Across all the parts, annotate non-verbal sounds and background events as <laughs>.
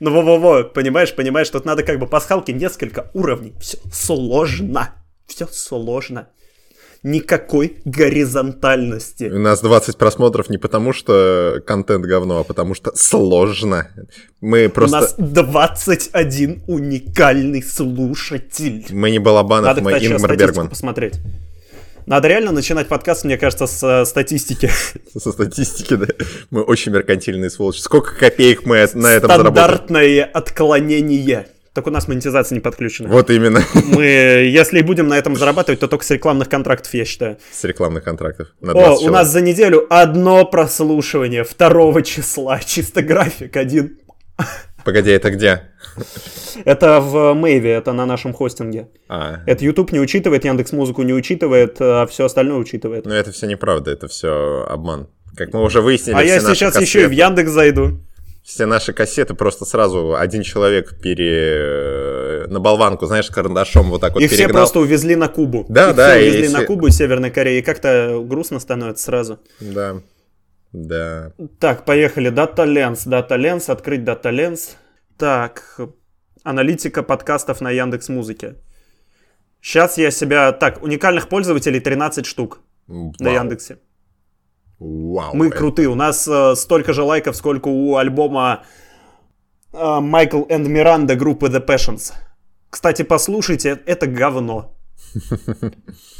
Ну, во-во-во, понимаешь, понимаешь, тут надо как бы пасхалки несколько уровней. Все сложно. Все сложно. Никакой горизонтальности. У нас 20 просмотров не потому, что контент говно, а потому что сложно. Мы просто... У нас 21 уникальный слушатель. Мы не Балабанов, Надо, мы кстати, Ингмар Бергман. посмотреть. Надо реально начинать подкаст, мне кажется, с э, статистики. <laughs> Со статистики, да. Мы очень меркантильные сволочи. Сколько копеек мы на этом заработали? Стандартное отклонение. Так у нас монетизация не подключена. Вот именно. <laughs> Мы, если и будем на этом зарабатывать, то только с рекламных контрактов, я считаю. С рекламных контрактов. На О, 20 у человек. нас за неделю одно прослушивание 2 числа. Чисто график один. Погоди, это где? Это в Мэйве, это на нашем хостинге. А, Это YouTube не учитывает, Яндекс Музыку не учитывает, а все остальное учитывает. ну это все неправда, это все обман. Как мы уже выяснили, А все я сейчас еще и в кассеты- Яндекс зайду. Все наши кассеты просто сразу один человек пере... на болванку, знаешь, карандашом вот так вот Их все перегнал. просто увезли на Кубу. Да, Их да, все и увезли все- на Кубу из Северной Кореи. И как-то грустно становится сразу. Да, да. Так, поехали. Data Lens. Data Lens. Открыть Data Lens. Так. Аналитика подкастов на Яндекс Музыке. Сейчас я себя... Так, уникальных пользователей 13 штук на Вау. Яндексе. Вау. Мы это- крутые. У нас э, столько же лайков, сколько у альбома э, Майкл энд Миранда группы The Passions. Кстати, послушайте, это говно.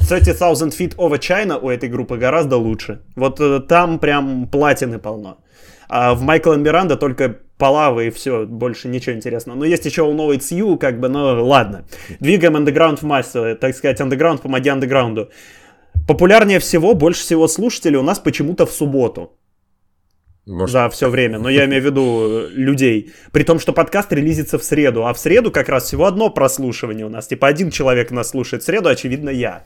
30,000 Feet Over China у этой группы гораздо лучше. Вот э, там прям платины полно. А в Майкл Миранда только полавы и все, больше ничего интересного. Но есть еще у новой Цью, как бы, ну ладно. Двигаем андеграунд в массу, э, так сказать, андеграунд, помоги андеграунду. Популярнее всего, больше всего слушателей у нас почему-то в субботу Может, за все время, но я имею в виду э, людей. При том, что подкаст релизится в среду, а в среду как раз всего одно прослушивание у нас. Типа один человек нас слушает в среду, очевидно, я.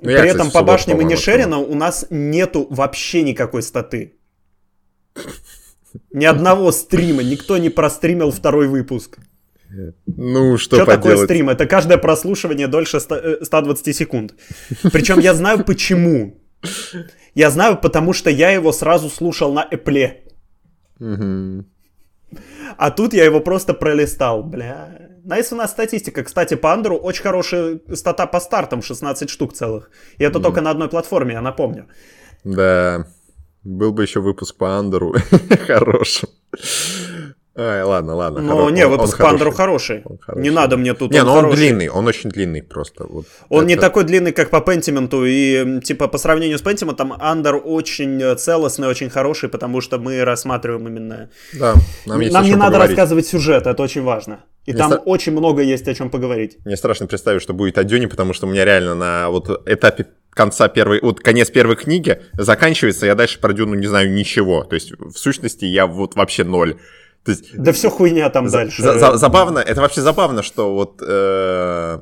Ну, я, При кстати, этом в по башням и Нешерина у нас нету вообще никакой статы. Ни одного стрима, никто не простримил второй выпуск. Ну, что, Что такое стрим? Это каждое прослушивание дольше 100, э, 120 секунд. Причем я знаю почему. Я знаю, потому что я его сразу слушал на Эпле. Мгм. А тут я его просто пролистал, бля. Nice у нас статистика. Кстати, по Андеру очень хорошая стата по стартам, 16 штук целых. И это только на одной платформе, я напомню. Да, был бы еще выпуск по Андеру <laughs> хорошим. Ай, ладно, ладно. Но хоро- не, он- он выпуск по Андеру хороший. Он хороший. Не надо мне тут. Не, ну он хороший. длинный, он очень длинный просто. Вот Он не это- такой длинный, как по Пентименту, и, типа, по сравнению с Пентиментом, Андер очень э, целостный, очень хороший, потому что мы рассматриваем именно... Да, нам есть Нам не надо поговорить. рассказывать сюжет, это очень важно. И Не там ста- очень много есть о чем поговорить. Мне страшно представить, что будет о Дюне, потому что у меня реально на вот этапе конца первой, вот конец первой книги заканчивается, я дальше про Дюну не знаю ничего. То есть, в сущности, я вот вообще ноль. То есть, Да все хуйня там За- дальше. за- за- забавно, это вообще забавно, что вот э,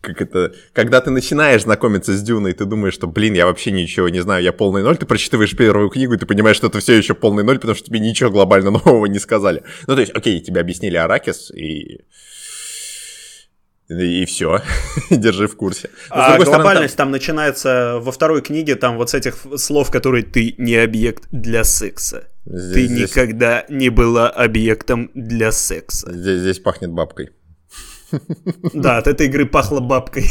как это, когда ты начинаешь знакомиться с Дюной, ты думаешь, что, блин, я вообще ничего не знаю, я полный ноль, ты прочитываешь первую книгу, и ты понимаешь, что ты все еще полный ноль, потому что тебе ничего глобально <laughs> нового не сказали. Ну, то есть, окей, тебе объяснили Аракис, и... И все, <laughs> держи в курсе. Но, А другой стороны, глобальность там начинается во второй книге, там вот с этих слов, которые ты не объект для секса. там здесь- Ты здесь- никогда не была объектом для секса. здесь- здесь пахнет бабкой. Да, от этой игры пахло бабкой.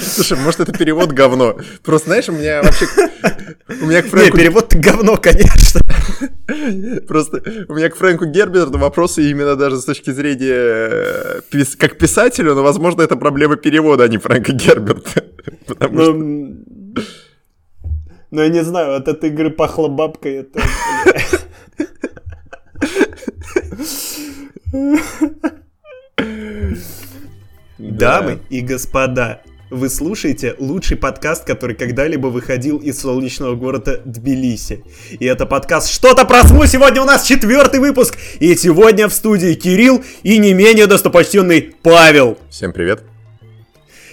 Слушай, может, это перевод говно. Просто, знаешь, у меня вообще... У меня к Не, Фрэнку перевод говно, конечно. Просто у меня к Фрэнку Герберту вопросы именно даже с точки зрения э, как писателю, но, возможно, это проблема перевода, а не Фрэнка Герберта. Потому что... Ну, ну, я не знаю, от этой игры пахло бабкой. Это, <laughs> Дамы и господа, вы слушаете лучший подкаст, который когда-либо выходил из солнечного города Тбилиси. И это подкаст «Что-то про СМУ». Сегодня у нас четвертый выпуск. И сегодня в студии Кирилл и не менее достопочтенный Павел. Всем привет.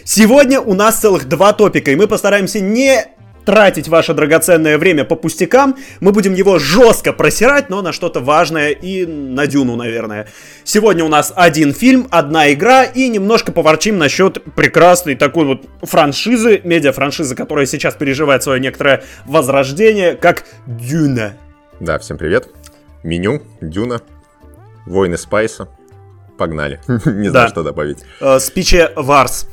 Сегодня у нас целых два топика, и мы постараемся не тратить ваше драгоценное время по пустякам. Мы будем его жестко просирать, но на что-то важное и на Дюну, наверное. Сегодня у нас один фильм, одна игра и немножко поворчим насчет прекрасной такой вот франшизы, медиа-франшизы, которая сейчас переживает свое некоторое возрождение, как Дюна. Да, всем привет. Меню, Дюна, Войны Спайса. Погнали. <laughs> Не знаю, что добавить. Спиче Варс.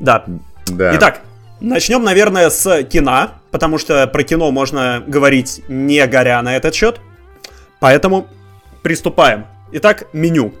Да. Да. Итак, начнем, наверное, с кино, потому что про кино можно говорить не горя на этот счет. Поэтому приступаем. Итак, меню.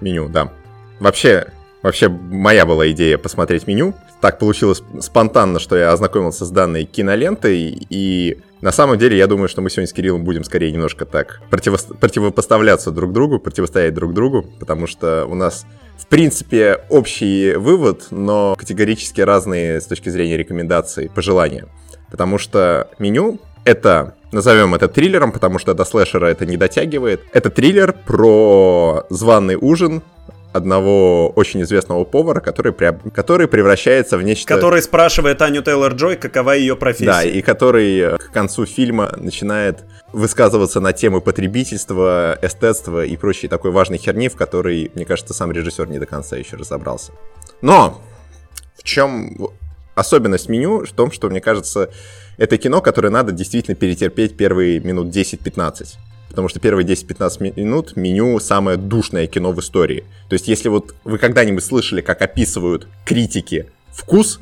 Меню, да. Вообще, вообще моя была идея посмотреть меню. Так получилось спонтанно, что я ознакомился с данной кинолентой, и на самом деле я думаю, что мы сегодня с Кириллом будем скорее немножко так противо противопоставляться друг другу, противостоять друг другу, потому что у нас в принципе, общий вывод, но категорически разные с точки зрения рекомендаций, пожелания. Потому что меню — это, назовем это триллером, потому что до слэшера это не дотягивает. Это триллер про званый ужин одного очень известного повара, который, который превращается в нечто... Который спрашивает Аню Тейлор-Джой, какова ее профессия. Да, и который к концу фильма начинает высказываться на темы потребительства, эстетства и прочей такой важной херни, в которой, мне кажется, сам режиссер не до конца еще разобрался. Но в чем особенность меню? В том, что, мне кажется, это кино, которое надо действительно перетерпеть первые минут 10-15 потому что первые 10-15 минут меню самое душное кино в истории. То есть, если вот вы когда-нибудь слышали, как описывают критики вкус,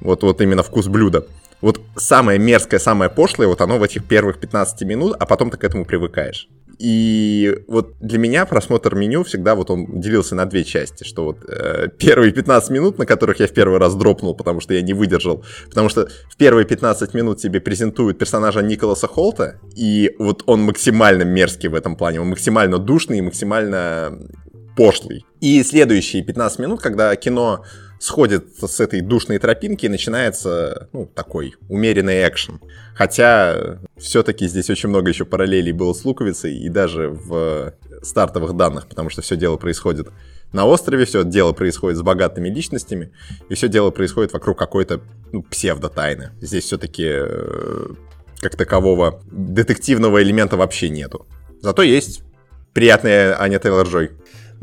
вот, вот именно вкус блюда, вот самое мерзкое, самое пошлое, вот оно в этих первых 15 минут, а потом ты к этому привыкаешь. И вот для меня просмотр меню всегда вот он делился на две части, что вот э, первые 15 минут, на которых я в первый раз дропнул, потому что я не выдержал, потому что в первые 15 минут тебе презентуют персонажа Николаса Холта, и вот он максимально мерзкий в этом плане, он максимально душный и максимально пошлый. И следующие 15 минут, когда кино сходит с этой душной тропинки и начинается, ну, такой умеренный экшен. Хотя все-таки здесь очень много еще параллелей было с Луковицей и даже в стартовых данных, потому что все дело происходит на острове, все дело происходит с богатыми личностями, и все дело происходит вокруг какой-то ну, псевдо-тайны. Здесь все-таки э, как такового детективного элемента вообще нету. Зато есть приятная Аня Тейлор-Джой.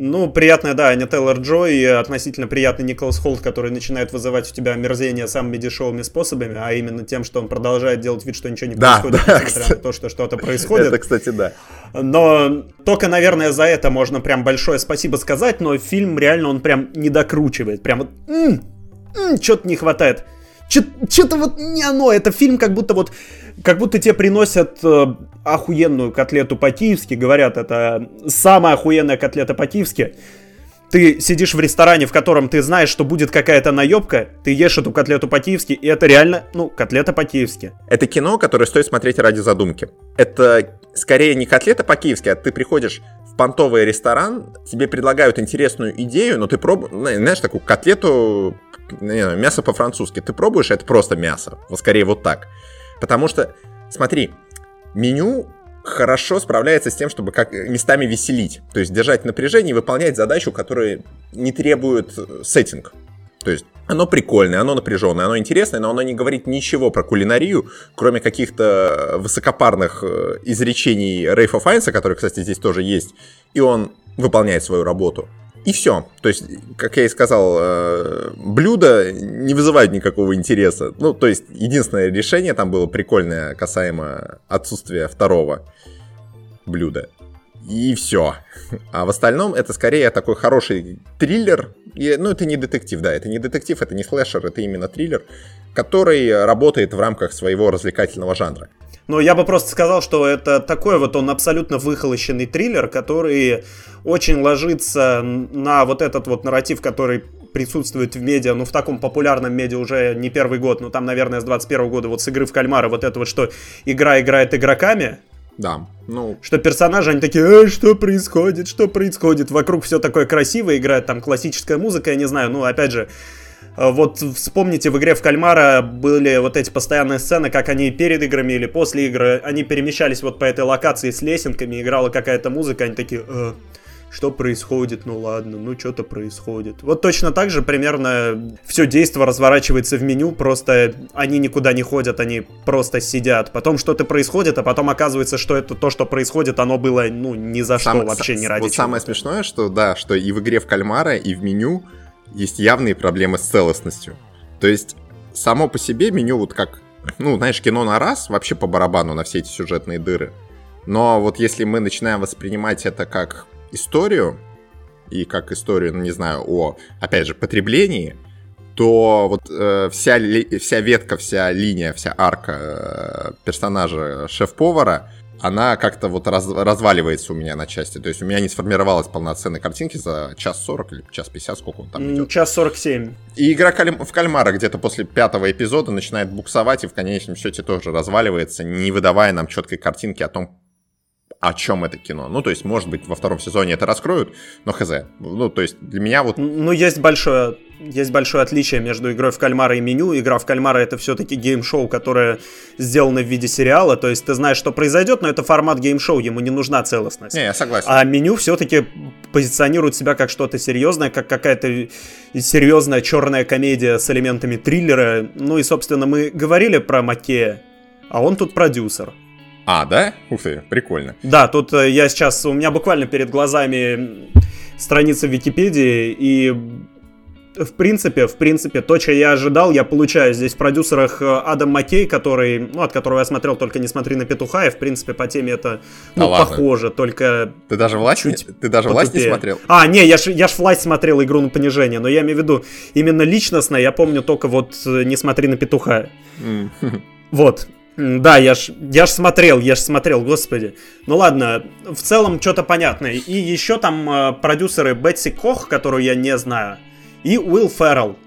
Ну, приятная, да, Аня Тейлор-Джой и относительно приятный Николас Холт, который начинает вызывать у тебя омерзение самыми дешевыми способами, а именно тем, что он продолжает делать вид, что ничего не да, происходит, да, несмотря кстати, на то, что что-то происходит. Это, кстати, да. Но только, наверное, за это можно прям большое спасибо сказать, но фильм реально он прям не докручивает. Прям вот что-то не хватает. Что-то вот не оно. Это фильм как будто вот как будто тебе приносят э, охуенную котлету по-киевски, говорят, это самая охуенная котлета по-киевски. Ты сидишь в ресторане, в котором ты знаешь, что будет какая-то наебка, ты ешь эту котлету по-киевски, и это реально, ну, котлета по-киевски. Это кино, которое стоит смотреть ради задумки. Это скорее не котлета по-киевски, а ты приходишь в понтовый ресторан, тебе предлагают интересную идею, но ты пробуешь, знаешь, такую котлету, не, мясо по-французски, ты пробуешь, это просто мясо, вот скорее вот так. Потому что, смотри, меню хорошо справляется с тем, чтобы как местами веселить. То есть держать напряжение и выполнять задачу, которая не требует э, сеттинг. То есть оно прикольное, оно напряженное, оно интересное, но оно не говорит ничего про кулинарию, кроме каких-то высокопарных э, изречений Рейфа Файнса, который, кстати, здесь тоже есть, и он выполняет свою работу. И все. То есть, как я и сказал, э, блюда не вызывают никакого интереса. Ну, то есть, единственное решение там было прикольное касаемо отсутствия второго блюда. И все. А в остальном это скорее такой хороший триллер. И, ну, это не детектив, да, это не детектив, это не слэшер, это именно триллер, который работает в рамках своего развлекательного жанра. Но я бы просто сказал, что это такой вот он абсолютно выхолощенный триллер, который очень ложится на вот этот вот нарратив, который присутствует в медиа, ну, в таком популярном медиа уже не первый год, ну, там, наверное, с 21 года, вот с игры в кальмара, вот это вот, что игра играет игроками, да, ну... Что персонажи, они такие, э, что происходит, что происходит? Вокруг все такое красивое, играет там классическая музыка, я не знаю, ну, опять же, вот вспомните, в игре в кальмара были вот эти постоянные сцены, как они перед играми или после игры, они перемещались вот по этой локации с лесенками, играла какая-то музыка, они такие, э, что происходит, ну ладно, ну что-то происходит. Вот точно так же примерно все действо разворачивается в меню, просто они никуда не ходят, они просто сидят. Потом что-то происходит, а потом оказывается, что это то, что происходит, оно было, ну, ни за Сам, что вообще не ради Вот чего. самое смешное, что да, что и в игре в кальмара, и в меню есть явные проблемы с целостностью. То есть само по себе меню вот как, ну, знаешь, кино на раз, вообще по барабану на все эти сюжетные дыры. Но вот если мы начинаем воспринимать это как историю, и как историю, ну, не знаю, о, опять же, потреблении, то вот э, вся, ли, вся ветка, вся линия, вся арка э, персонажа шеф-повара, она как-то вот раз, разваливается у меня на части. То есть у меня не сформировалась полноценной картинки за час сорок или час пятьдесят, сколько он там идет. Час сорок семь. И игра в кальмара где-то после пятого эпизода начинает буксовать и в конечном счете тоже разваливается, не выдавая нам четкой картинки о том, о чем это кино. Ну, то есть, может быть, во втором сезоне это раскроют, но хз. Ну, то есть, для меня вот... Ну, есть большое, есть большое отличие между игрой в кальмара и меню. Игра в кальмара это все-таки game show, которое сделано в виде сериала. То есть, ты знаешь, что произойдет, но это формат game show, ему не нужна целостность. Не, я согласен. А меню все-таки позиционирует себя как что-то серьезное, как какая-то серьезная черная комедия с элементами триллера. Ну и, собственно, мы говорили про Маккея, а он тут продюсер. А, да? Ух ты, прикольно. Да, тут э, я сейчас, у меня буквально перед глазами страница Википедии, и в принципе, в принципе, то, что я ожидал, я получаю здесь в продюсерах э, Адам Маккей, который, ну, от которого я смотрел только «Не смотри на петуха», и, в принципе, по теме это, ну, да похоже, ладно. только Ты даже «Власть», чуть ты даже «Власть» не смотрел? А, не, я ж, я ж «Власть» смотрел «Игру на понижение», но я имею в виду именно личностно, я помню только вот э, «Не смотри на петуха». <laughs> Вот, да, я ж, я ж смотрел, я ж смотрел, господи. Ну ладно, в целом что-то понятное. И еще там э, продюсеры Бетси Кох, которую я не знаю, и Уилл Феррелл.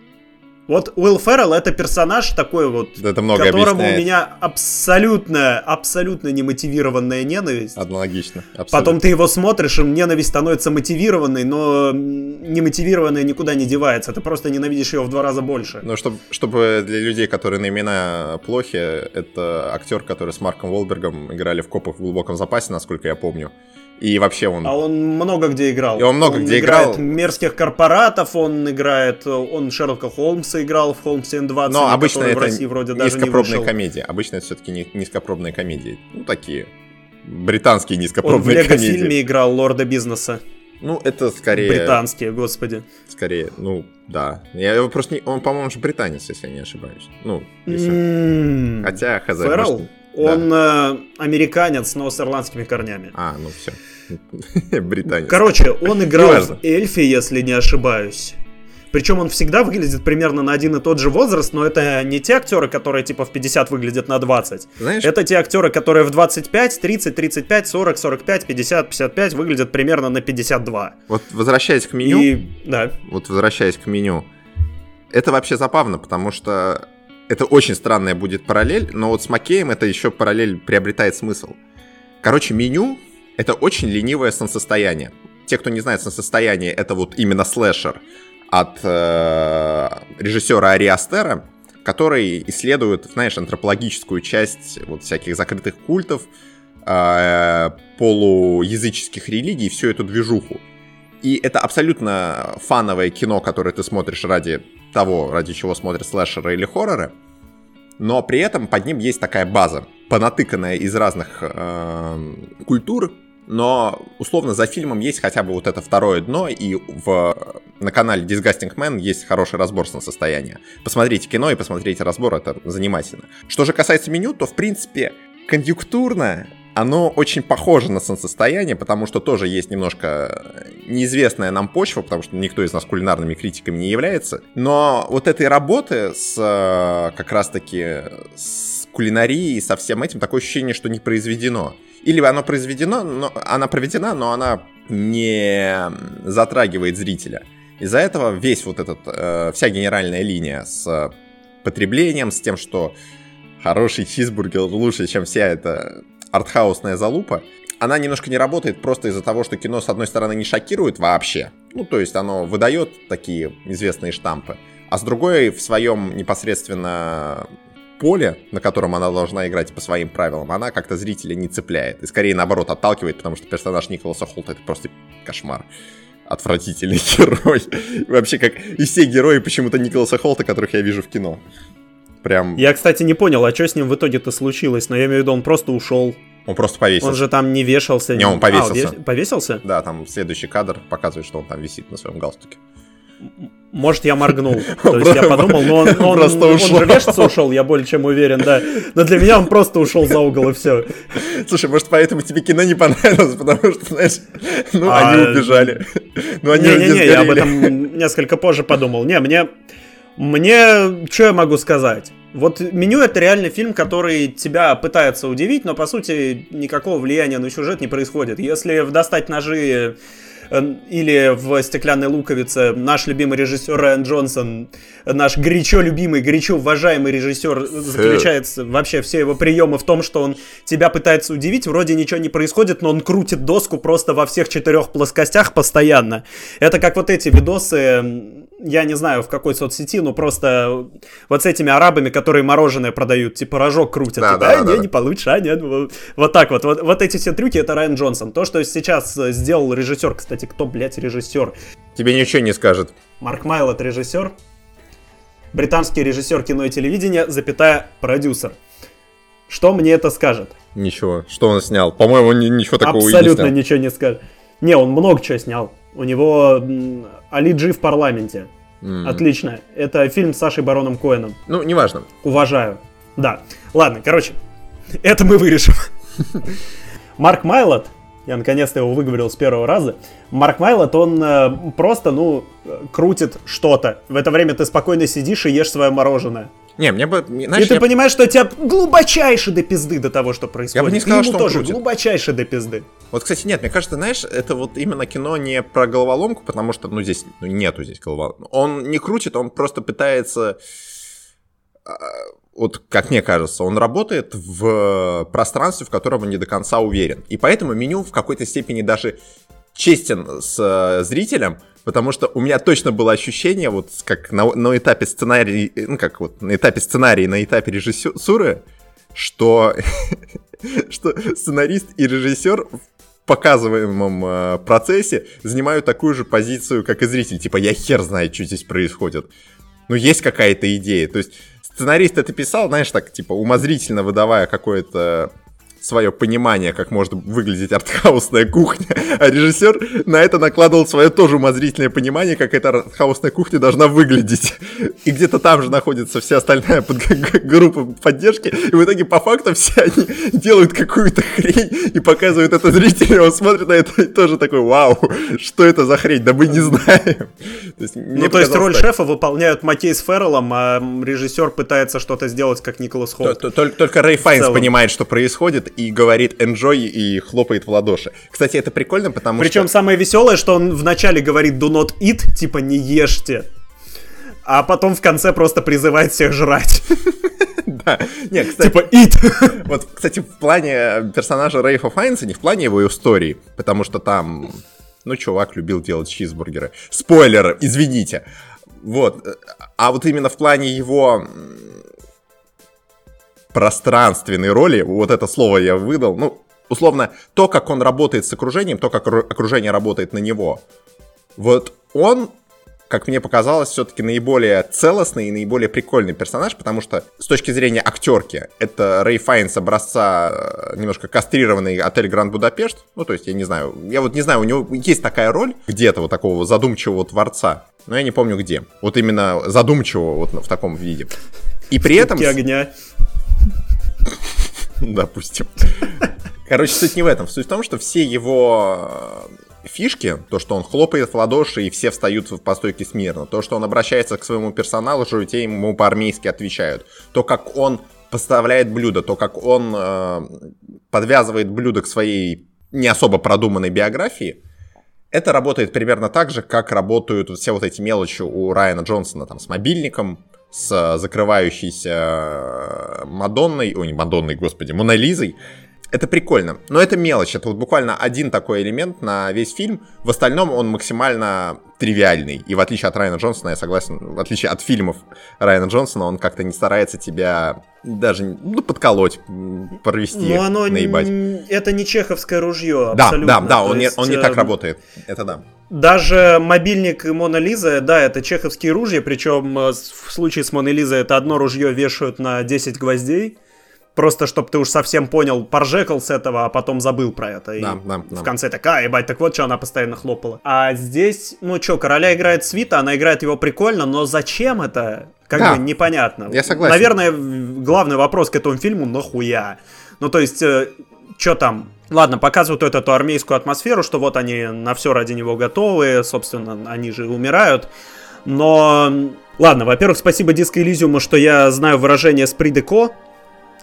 Вот Уилл Феррелл это персонаж такой вот, это много которому объясняет. у меня абсолютно, абсолютно немотивированная ненависть. Аналогично. Абсолютно. Потом ты его смотришь, и ненависть становится мотивированной, но немотивированная никуда не девается. Ты просто ненавидишь ее в два раза больше. Ну, чтобы, чтобы для людей, которые на имена плохи, это актер, который с Марком Волбергом играли в копах в глубоком запасе, насколько я помню. И вообще он... А он много где играл. И он много он где играет играл. мерзких корпоратов, он играет... Он Шерлока Холмса играл в Холмсе N20, Но обычно это в России вроде даже не комедии. Обычно это все-таки низкопробные комедии. Ну, такие британские низкопробные он в комедии. в фильме играл Лорда Бизнеса. Ну, это скорее... Британские, господи. Скорее, ну, да. Я его просто не... Он, по-моему, же британец, если я не ошибаюсь. Ну, если... Mm-hmm. Хотя, хз? Может... Он да. э, американец, но с ирландскими корнями. А, ну все. <laughs> Британец. Короче, он играл в Эльфе, если не ошибаюсь. Причем он всегда выглядит примерно на один и тот же возраст, но это не те актеры, которые типа в 50 выглядят на 20. Знаешь? Это те актеры, которые в 25, 30, 35, 40, 45, 50, 55 выглядят примерно на 52. Вот возвращаясь к меню. И... Да. Вот возвращаясь к меню. Это вообще забавно, потому что это очень странная будет параллель, но вот с Макеем это еще параллель приобретает смысл. Короче, меню — это очень ленивое солнцестояние. Те, кто не знает солнцестояние, это вот именно слэшер от э, режиссера Ари Астера, который исследует, знаешь, антропологическую часть вот всяких закрытых культов, э, полуязыческих религий, всю эту движуху. И это абсолютно фановое кино, которое ты смотришь ради того, ради чего смотрят слэшеры или хорроры. Но при этом под ним есть такая база, понатыканная из разных э, культур, но условно за фильмом есть хотя бы вот это второе дно, и в, на канале Disgusting Man есть хороший разбор на состояние. Посмотрите кино и посмотрите разбор, это занимательно. Что же касается меню, то в принципе конъюнктурно оно очень похоже на солнцестояние, потому что тоже есть немножко неизвестная нам почва, потому что никто из нас кулинарными критиками не является. Но вот этой работы с э, как раз-таки с кулинарией, со всем этим, такое ощущение, что не произведено. Или оно произведено, но она проведена, но она не затрагивает зрителя. Из-за этого весь вот этот, э, вся генеральная линия с потреблением, с тем, что хороший чизбургер лучше, чем вся эта артхаусная залупа, она немножко не работает просто из-за того, что кино, с одной стороны, не шокирует вообще, ну, то есть оно выдает такие известные штампы, а с другой, в своем непосредственно поле, на котором она должна играть по своим правилам, она как-то зрителя не цепляет. И скорее, наоборот, отталкивает, потому что персонаж Николаса Холта это просто кошмар. Отвратительный <laughs> герой. Вообще, как и все герои почему-то Николаса Холта, которых я вижу в кино. Прям... Я, кстати, не понял, а что с ним в итоге-то случилось, но я имею в виду, он просто ушел. Он просто повесился. Он же там не вешался. Не, он повесился. А, повесился? Да, там следующий кадр показывает, что он там висит на своем галстуке. Может, я моргнул. <laughs> То есть я подумал, но он, <laughs> он, просто он, ушел. он же вешаться ушел, я более чем уверен, да. Но для меня он просто ушел за угол, и все. Слушай, может, поэтому тебе кино не понравилось, <laughs> потому что, знаешь, ну, а... они убежали. Ну, они Не-не-не, я об этом несколько позже подумал. Не, мне... Мне... Что я могу сказать? Вот «Меню» — это реально фильм, который тебя пытается удивить, но, по сути, никакого влияния на сюжет не происходит. Если достать ножи или в «Стеклянной луковице» наш любимый режиссер Райан Джонсон, наш горячо любимый, горячо уважаемый режиссер, заключается вообще все его приемы в том, что он тебя пытается удивить, вроде ничего не происходит, но он крутит доску просто во всех четырех плоскостях постоянно. Это как вот эти видосы, я не знаю в какой соцсети, но просто вот с этими арабами, которые мороженое продают, типа рожок крутят. Да, типа, да, да, не, да. не получше, а нет. Вот, вот так вот. вот. Вот эти все трюки, это Райан Джонсон. То, что сейчас сделал режиссер, кстати, кстати, кто, блядь, режиссер? Тебе ничего не скажет. Марк Майлот режиссер. Британский режиссер кино и телевидения, запятая, продюсер. Что мне это скажет? Ничего. Что он снял? По-моему, ничего такого Абсолютно не снял. ничего не скажет. Не, он много чего снял. У него Али Джи в парламенте. Mm. Отлично. Это фильм с Сашей Бароном Коэном. Ну, неважно. Уважаю. Да. Ладно, короче, это мы вырежем. <laughs> Марк Майлот я наконец-то его выговорил с первого раза. Марк Майлот, он э, просто, ну, крутит что-то. В это время ты спокойно сидишь и ешь свое мороженое. Не, мне бы... Знаешь, и ты я... понимаешь, что тебя глубочайше до пизды до того, что происходит. Я бы не сказал, что он тоже крутит. глубочайше до пизды. Вот, кстати, нет, мне кажется, знаешь, это вот именно кино не про головоломку, потому что, ну, здесь ну, нету здесь головоломки. Он не крутит, он просто пытается а, вот как мне кажется, он работает в пространстве, в котором он не до конца уверен. И поэтому меню в какой-то степени даже честен с э, зрителем, потому что у меня точно было ощущение, вот как на, на этапе сценария, ну как вот на этапе сценария, на этапе режиссуры, что, <laughs> что сценарист и режиссер в показываемом э, процессе занимают такую же позицию, как и зритель. Типа, я хер знает, что здесь происходит. Ну, есть какая-то идея. То есть, сценарист это писал, знаешь, так, типа, умозрительно выдавая какое-то свое понимание, как может выглядеть артхаусная кухня, а режиссер на это накладывал свое тоже умозрительное понимание, как эта артхаусная кухня должна выглядеть. И где-то там же находится вся остальная под... группа поддержки, и в итоге по факту все они делают какую-то хрень и показывают это зрителю, он смотрит на это и тоже такой, вау, что это за хрень, да мы не знаем. То есть, ну, то есть роль так. шефа выполняют Маккей с Ферреллом, а режиссер пытается что-то сделать, как Николас Холт. Только, только Рэй Файнс понимает, что происходит, и говорит enjoy и хлопает в ладоши. Кстати, это прикольно, потому Причем что... Причем самое веселое, что он вначале говорит do not eat, типа не ешьте. А потом в конце просто призывает всех жрать. <laughs> Да. Не, кстати, типа eat. <laughs> Вот, кстати, в плане персонажа Рейфа Файнса, не в плане его истории, потому что там, ну, чувак любил делать чизбургеры. Спойлер, извините. Вот. А вот именно в плане его пространственной роли, вот это слово я выдал, ну, условно, то, как он работает с окружением, то, как окружение работает на него. Вот он, как мне показалось, все-таки наиболее целостный и наиболее прикольный персонаж, потому что с точки зрения актерки, это Рэй Файнс образца э, немножко кастрированный отель Гранд Будапешт. Ну, то есть, я не знаю, я вот не знаю, у него есть такая роль где-то вот такого задумчивого творца, но я не помню где. Вот именно задумчивого вот в таком виде. И при этом... огня. Допустим. Короче, суть не в этом. Суть в том, что все его э, фишки, то, что он хлопает в ладоши и все встают по стойке смирно, то, что он обращается к своему персоналу, и те ему по-армейски отвечают, то, как он поставляет блюдо, то, как он э, подвязывает блюдо к своей не особо продуманной биографии, это работает примерно так же, как работают все вот эти мелочи у Райана Джонсона там с мобильником, с закрывающейся Мадонной, ой, не Мадонной, господи, Монолизой. это прикольно. Но это мелочь. Это вот буквально один такой элемент на весь фильм. В остальном он максимально тривиальный. И в отличие от Райана Джонсона, я согласен, в отличие от фильмов Райана Джонсона, он как-то не старается тебя даже ну, подколоть, провести, Но оно наебать. это не чеховское ружье, Да, абсолютно. да, да, он, То не, есть, он не так э, работает. Это да. Даже мобильник Мона Лизы, да, это чеховские ружья, причем э, в случае с Моной Лизой это одно ружье вешают на 10 гвоздей, просто чтобы ты уж совсем понял, поржекал с этого, а потом забыл про это. И Да, да, да. в конце такая, ебать, так вот что она постоянно хлопала. А здесь, ну что, короля играет Свита, она играет его прикольно, но зачем это? Как Да. бы непонятно. Я согласен. Наверное, главный вопрос к этому фильму, нахуя? Ну, то есть, что там? Ладно, показывают эту, эту армейскую атмосферу, что вот они на все ради него готовы, собственно, они же умирают. Но, ладно, во-первых, спасибо Диско Элизиуму, что я знаю выражение «спридеко»,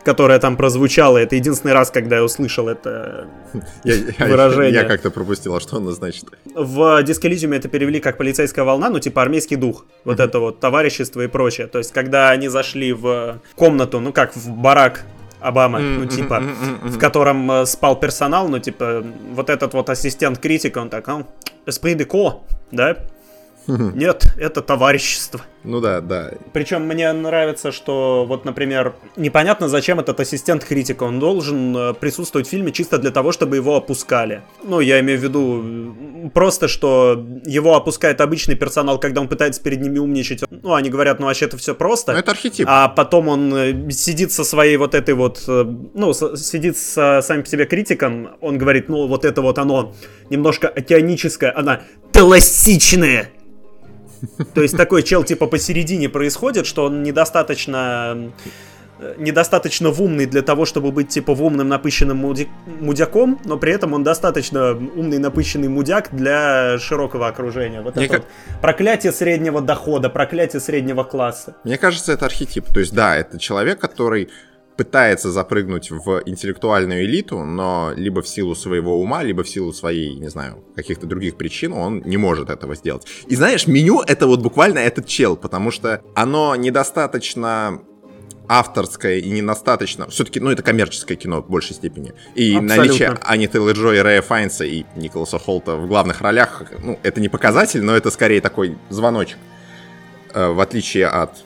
которое там прозвучало. Это единственный раз, когда я услышал это <laughs> Я, выражение. я как-то пропустил, а что оно значит? в Elysium это перевели как полицейская волна, ну типа армейский дух, вот это вот товарищество и прочее. То есть когда они зашли в комнату, ну как в барак Обамы, ну типа, в котором э, спал персонал, ну типа вот этот вот ассистент критика, он так, esprit de corps, да? Нет, это товарищество. Ну да, да. Причем мне нравится, что вот, например, непонятно, зачем этот ассистент критика. Он должен э, присутствовать в фильме чисто для того, чтобы его опускали. Ну, я имею в виду просто, что его опускает обычный персонал, когда он пытается перед ними умничать. Ну, они говорят, ну, вообще это все просто. Ну это архетип. А потом он э, сидит со своей вот этой вот, э, ну, сидит с самим по себе критиком, он говорит, ну, вот это вот оно немножко океаническое, она классичная. <laughs> То есть такой чел типа посередине происходит, что он недостаточно э, недостаточно умный для того, чтобы быть типа в умным напыщенным муди- мудяком, но при этом он достаточно умный напыщенный мудяк для широкого окружения. Вот Мне это ка- вот проклятие среднего дохода, проклятие среднего класса. Мне кажется, это архетип. То есть, да, это человек, который пытается запрыгнуть в интеллектуальную элиту, но либо в силу своего ума, либо в силу своей, не знаю, каких-то других причин он не может этого сделать. И знаешь, меню это вот буквально этот чел, потому что оно недостаточно авторское и недостаточно... Все-таки, ну, это коммерческое кино в большей степени. И Абсолютно. наличие Ани Тейлор-Джой, Рэя Файнса и Николаса Холта в главных ролях, ну, это не показатель, но это скорее такой звоночек. Э, В отличие от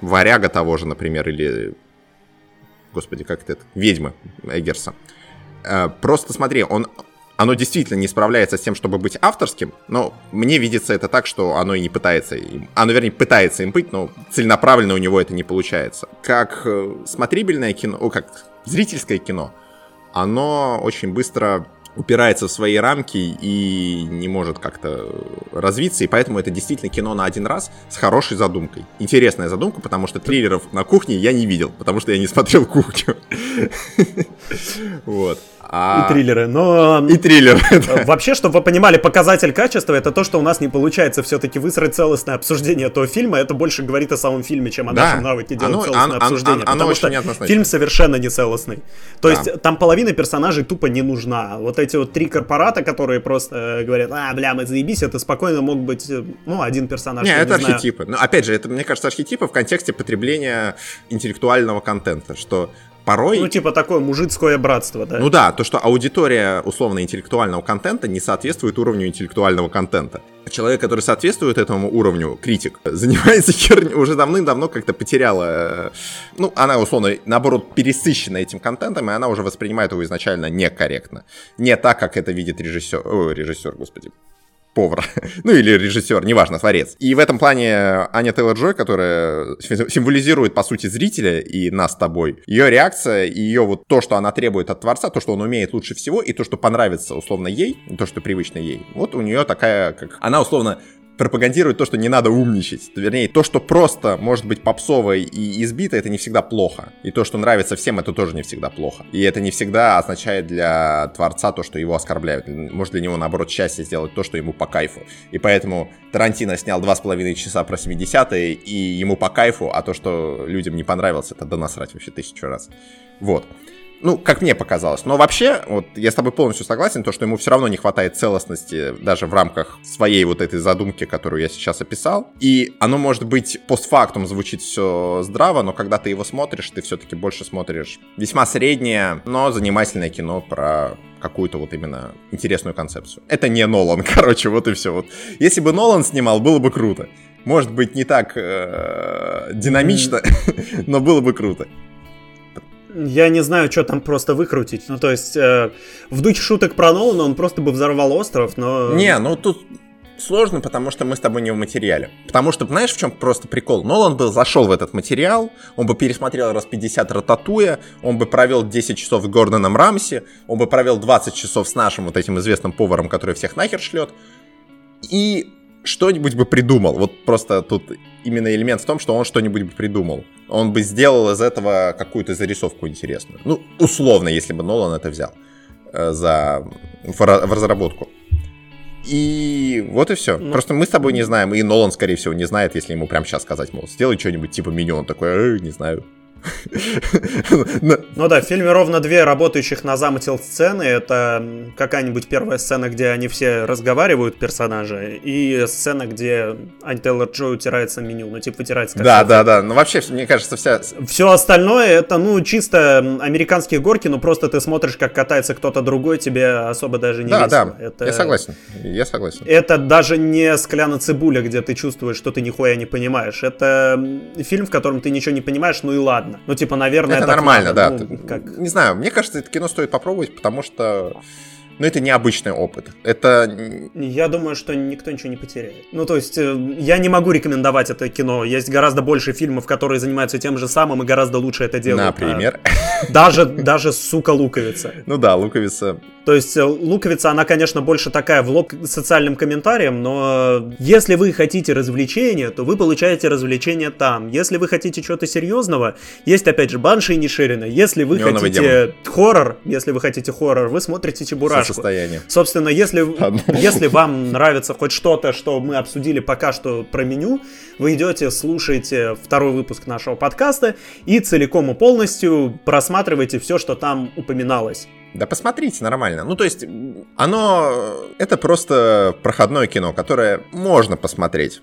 Варяга того же, например, или... Господи, как это? Ведьмы Эггерса. Э, Просто смотри, он... Оно действительно не справляется с тем, чтобы быть авторским, но мне видится это так, что оно и не пытается им. Оно, вернее, пытается им быть, но целенаправленно у него это не получается. Как э, смотрибельное кино, о, как зрительское кино, оно очень быстро упирается в свои рамки и не может как-то развиться, и поэтому это действительно кино на один раз с хорошей задумкой. Интересная задумка, потому что триллеров на кухне я не видел, потому что я не смотрел кухню. <laughs> Вот. А- И триллеры. Но И триллер. Э, Вообще, чтобы вы понимали, показатель качества это то, что у нас не получается все-таки выстроить целостное обсуждение этого фильма. Это больше говорит о самом фильме, чем о Да. нашем навыке делать Оно- целостное оно- обсуждение. оно- оно потому что неоднозначно. фильм совершенно не целостный. То Да. есть там половина персонажей тупо не нужна. Вот эти вот три корпората, которые просто э, говорят, а, бля, мы заебись, это спокойно мог быть, э, ну, один персонаж. Не, это знаю. архетипы. Но опять же, это, мне кажется, архетипы в контексте потребления интеллектуального контента, что порой... Ну, типа такое мужицкое братство, да. Ну да, то, что аудитория условно интеллектуального контента не соответствует уровню интеллектуального контента. Человек, который соответствует этому уровню, критик, <laughs> занимается херней, уже давным-давно как-то потеряла... э, Ну, она, условно, наоборот, пересыщена этим контентом, и она уже воспринимает его изначально некорректно. Не так, как это видит режиссер... Ой, режиссер, господи повар, <laughs> ну или режиссер, неважно, творец. И в этом плане Аня Тейлор-Джой, которая символизирует, по сути, зрителя и нас с тобой, ее реакция и ее вот то, что она требует от творца, то, что он умеет лучше всего, и то, что понравится условно ей, то, что привычно ей, вот у нее такая, как... Она условно пропагандирует то, что не надо умничать. Вернее, то, что просто может быть попсовой и избито, это не всегда плохо. И то, что нравится всем, это тоже не всегда плохо. И это не всегда означает для творца то, что его оскорбляют. Может для него, наоборот, счастье сделать то, что ему по кайфу. И поэтому Тарантино снял два с половиной часа про 70-е, и ему по кайфу, а то, что людям не понравилось, это да насрать вообще тысячу раз. Вот. Ну, как мне показалось. Но вообще, вот я с тобой полностью согласен, то, что ему все равно не хватает целостности даже в рамках своей вот этой задумки, которую я сейчас описал. И оно, может быть, постфактум звучит все здраво, но когда ты его смотришь, ты все-таки больше смотришь весьма среднее, но занимательное кино про какую-то вот именно интересную концепцию. Это не Нолан, <laughs> короче, вот и все. Вот. Если бы Нолан снимал, было бы круто. Может быть, не так э, динамично, <laughs> но было бы круто. Я не знаю, что там просто выкрутить. Ну, то есть, э, в духе шуток про Нолана он просто бы взорвал остров, но... Не, ну тут сложно, потому что мы с тобой не в материале. Потому что, знаешь, в чем просто прикол? Нолан был, зашел в этот материал, он бы пересмотрел раз 50 Рататуя, он бы провел 10 часов с Гордоном Рамси, он бы провел 20 часов с нашим вот этим известным поваром, который всех нахер шлет, и что-нибудь бы придумал. Вот просто тут именно элемент в том, что он что-нибудь бы придумал. Он бы сделал из этого какую-то зарисовку интересную. Ну, условно, если бы Нолан это взял э, за в, в разработку. И вот и все. Ну, Просто мы с тобой не знаем, и Нолан, скорее всего, не знает, если ему прямо сейчас сказать, мол, сделай что-нибудь типа меню. Он такой, э, не знаю. Ну да, в фильме ровно две работающих на замысел сцены. Это какая-нибудь первая сцена, где они все разговаривают, персонажи, и сцена, где Ань Тейлор Джой утирается меню, ну типа вытирается. Да, да, да. Ну вообще, мне кажется, вся... Все остальное, это, ну, чисто американские горки, но просто ты смотришь, как катается кто-то другой, тебе особо даже не да, весело. Да, я согласен, я согласен. Это даже не «Скляна цибуля», где ты чувствуешь, что ты нихуя не понимаешь. Это фильм, в котором ты ничего не понимаешь, ну и ладно ладно. Ну, типа, наверное, это нормально, надо. да. Ну, как... Не знаю, мне кажется, это кино стоит попробовать, потому что но это необычный опыт. Это... Я думаю, что никто ничего не потеряет. Ну, то есть, э, я не могу рекомендовать это кино. Есть гораздо больше фильмов, которые занимаются тем же самым и гораздо лучше это делают. Например? А даже, даже, сука, Луковица. Ну да, Луковица. То есть, э, Луковица, она, конечно, больше такая в лоб социальным комментарием, но если вы хотите развлечения, то вы получаете развлечение там. Если вы хотите чего-то серьезного, есть, опять же, Банши и Ниширина. Если вы Неоновый хотите демон. хоррор, если вы хотите хоррор, вы смотрите Чебурашку состояние. Собственно, если, если вам нравится хоть что-то, что мы обсудили пока что про меню, вы идете, слушаете второй выпуск нашего подкаста и целиком и полностью просматриваете все, что там упоминалось. Да посмотрите, нормально. Ну, то есть, оно... Это просто проходное кино, которое можно посмотреть.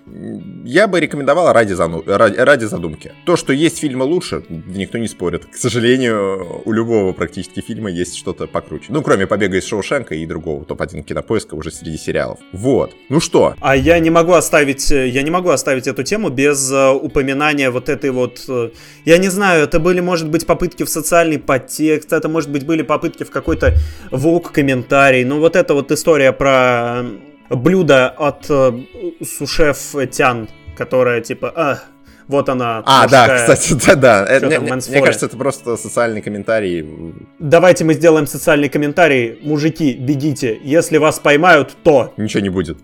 Я бы рекомендовал ради, зану... ради, ради задумки. То, что есть фильмы лучше, никто не спорит. К сожалению, у любого практически фильма есть что-то покруче. Ну, кроме «Побега из Шоушенка» и другого топ-1 кинопоиска уже среди сериалов. Вот. Ну что? А я не могу оставить... Я не могу оставить эту тему без э, упоминания вот этой вот... Э, я не знаю, это были, может быть, попытки в социальный подтекст, это, может быть, были попытки в какой-то вок комментарий. Ну, вот эта вот история про блюдо от э, су-шеф тян, которая типа, а, вот она. А, мужская, да, кстати, да, да. Это, мне, мне кажется, это просто социальный комментарий. Давайте мы сделаем социальный комментарий. Мужики, бегите. Если вас поймают, то... Ничего не будет.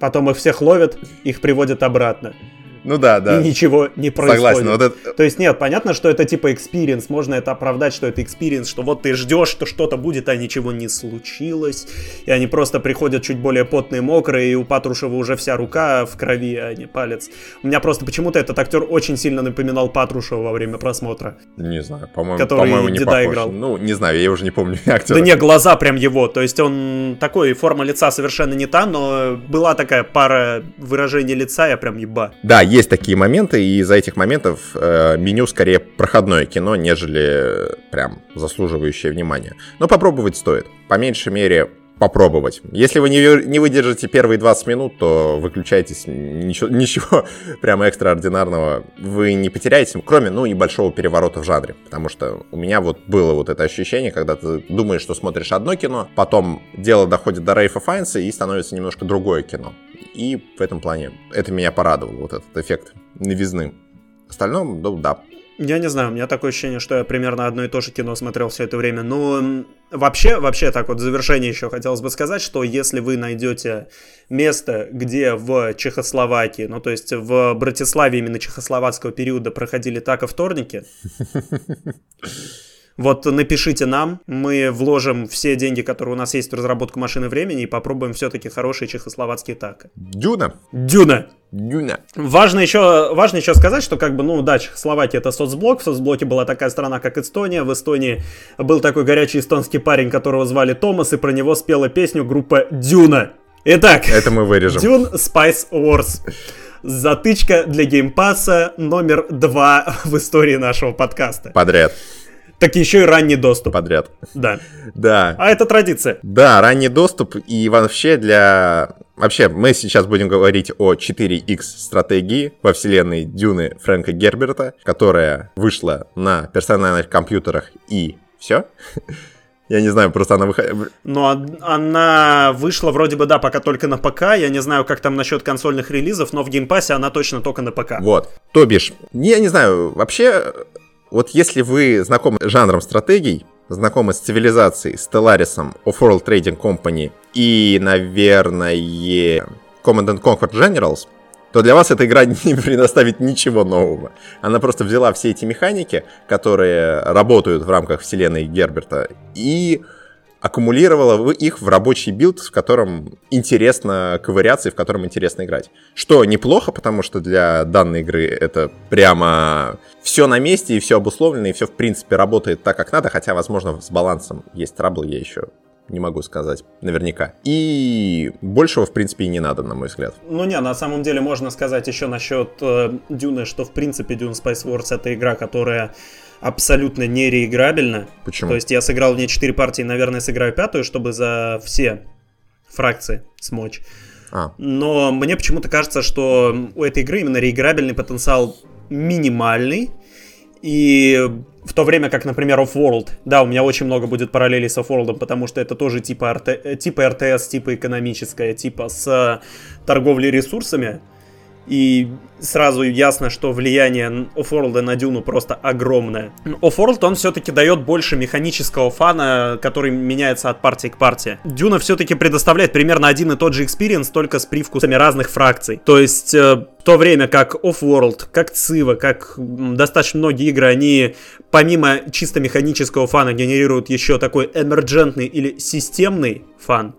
Потом их всех ловят, их приводят обратно. Ну да, да. И ничего не происходит. Согласен. Вот это... То есть нет, понятно, что это типа experience, можно это оправдать, что это experience, что вот ты ждешь, что что-то будет, а ничего не случилось. И они просто приходят чуть более потные, мокрые, и у Патрушева уже вся рука в крови, а не палец. У меня просто почему-то этот актер очень сильно напоминал Патрушева во время просмотра. Не знаю, по-моему, который по-моему, не похож. играл. Ну, не знаю, я уже не помню <laughs> актера. Да не, глаза прям его. То есть он такой, форма лица совершенно не та, но была такая пара выражений лица, я прям еба. Да, есть такие моменты, и из-за этих моментов э, меню скорее проходное кино, нежели прям заслуживающее внимания. Но попробовать стоит. По меньшей мере, попробовать. Если вы не, не выдержите первые 20 минут, то выключайтесь. Ничего, <laughs> ничего прямо экстраординарного вы не потеряете, кроме, ну, небольшого переворота в жанре. Потому что у меня вот было вот это ощущение, когда ты думаешь, что смотришь одно кино, потом дело доходит до Рейфа Файнса и становится немножко другое кино. И в этом плане это меня порадовало, вот этот эффект новизны. В остальном, ну да. Я не знаю, у меня такое ощущение, что я примерно одно и то же кино смотрел все это время. Но вообще, вообще так вот в завершение еще хотелось бы сказать, что если вы найдете место, где в Чехословакии, ну то есть в Братиславе именно чехословацкого периода проходили так и вторники, <laughs> Вот напишите нам, мы вложим все деньги, которые у нас есть в разработку машины времени и попробуем все-таки хорошие чехословацкие так. Дюна. Дюна. Дюна. Важно еще, важно еще сказать, что как бы, ну да, Чехословакия это соцблок, в соцблоке была такая страна, как Эстония, в Эстонии был такой горячий эстонский парень, которого звали Томас, и про него спела песню группа Дюна. Итак, это мы вырежем. Dune: Spice Wars. Затычка для геймпаса номер два в истории нашего подкаста. Подряд. Так еще и ранний доступ. Подряд. Да. Да. А это традиция. Да, ранний доступ и вообще для... Вообще, мы сейчас будем говорить о 4X стратегии во вселенной Дюны Фрэнка Герберта, которая вышла на персональных компьютерах и все. <laughs> Я не знаю, просто она выходит... Но она вышла вроде бы, да, пока только на ПК. Я не знаю, как там насчет консольных релизов, но в геймпассе она точно только на ПК. Вот. То бишь, я не знаю, вообще вот если вы знакомы с жанром стратегий, знакомы с Цивилизацией, Stellaris, Offworld Trading Company и, наверное, Command & Conquer Generals, то для вас эта игра <laughs> не предоставит ничего нового. Она просто взяла все эти механики, которые работают в рамках вселенной Герберта, и аккумулировала их в рабочий билд, в котором интересно ковыряться и в котором интересно играть. Что неплохо, потому что для данной игры это прямо все на месте и все обусловлено, и все в принципе работает так, как надо, хотя, возможно, с балансом есть траблы, я еще не могу сказать наверняка. И большего, в принципе, и не надо, на мой взгляд. Ну не, на самом деле можно сказать еще насчет э, Дюны, что в принципе Dune Spice Wars это игра, которая абсолютно нереиграбельно. Почему? То есть я сыграл в ней 4 партии, наверное, сыграю пятую, чтобы за все фракции смочь. А. Но мне почему-то кажется, что у этой игры именно реиграбельный потенциал минимальный. И в то время как, например, Off-World, да, у меня очень много будет параллелей с Off-World, потому что это тоже типа, РТ, типа РТС, типа экономическая, типа с торговлей ресурсами. И сразу ясно, что влияние Offworld на Дюну просто огромное. Offworld, он все-таки дает больше механического фана, который меняется от партии к партии. Дюна все-таки предоставляет примерно один и тот же experience, только с привкусами разных фракций. То есть, э, в то время как Offworld, как Цива, как достаточно многие игры, они помимо чисто механического фана генерируют еще такой эмерджентный или системный фан.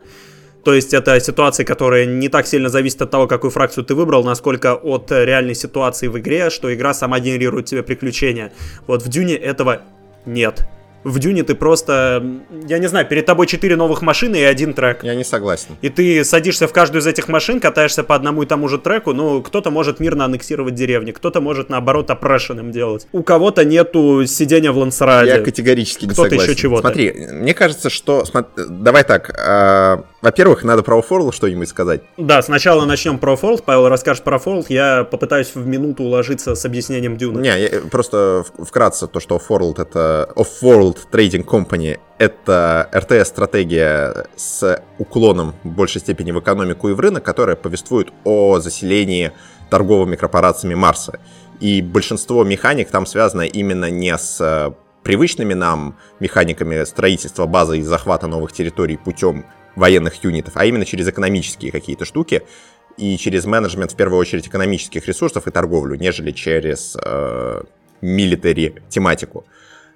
То есть это ситуации, которые не так сильно зависят от того, какую фракцию ты выбрал, насколько от реальной ситуации в игре, что игра сама генерирует тебе приключения. Вот в Дюне этого нет в Дюне ты просто, я не знаю, перед тобой четыре новых машины и один трек. Я не согласен. И ты садишься в каждую из этих машин, катаешься по одному и тому же треку, ну, кто-то может мирно аннексировать деревни, кто-то может, наоборот, опрошенным делать. У кого-то нету сидения в лансраде. Я категорически не кто-то согласен. еще чего-то. Смотри, мне кажется, что... Давай так, а, во-первых, надо про Offworld что-нибудь сказать. Да, сначала начнем про Offworld. Павел расскажет про Offworld. Я попытаюсь в минуту уложиться с объяснением Дюна. Не, я, просто вкратце то, что Offworld это Offworld Trading Company это РТС-стратегия с уклоном в большей степени в экономику и в рынок, которая повествует о заселении торговыми корпорациями Марса. И большинство механик там связано именно не с привычными нам механиками строительства базы и захвата новых территорий путем военных юнитов, а именно через экономические какие-то штуки и через менеджмент, в первую очередь, экономических ресурсов и торговлю, нежели через э, милитари тематику.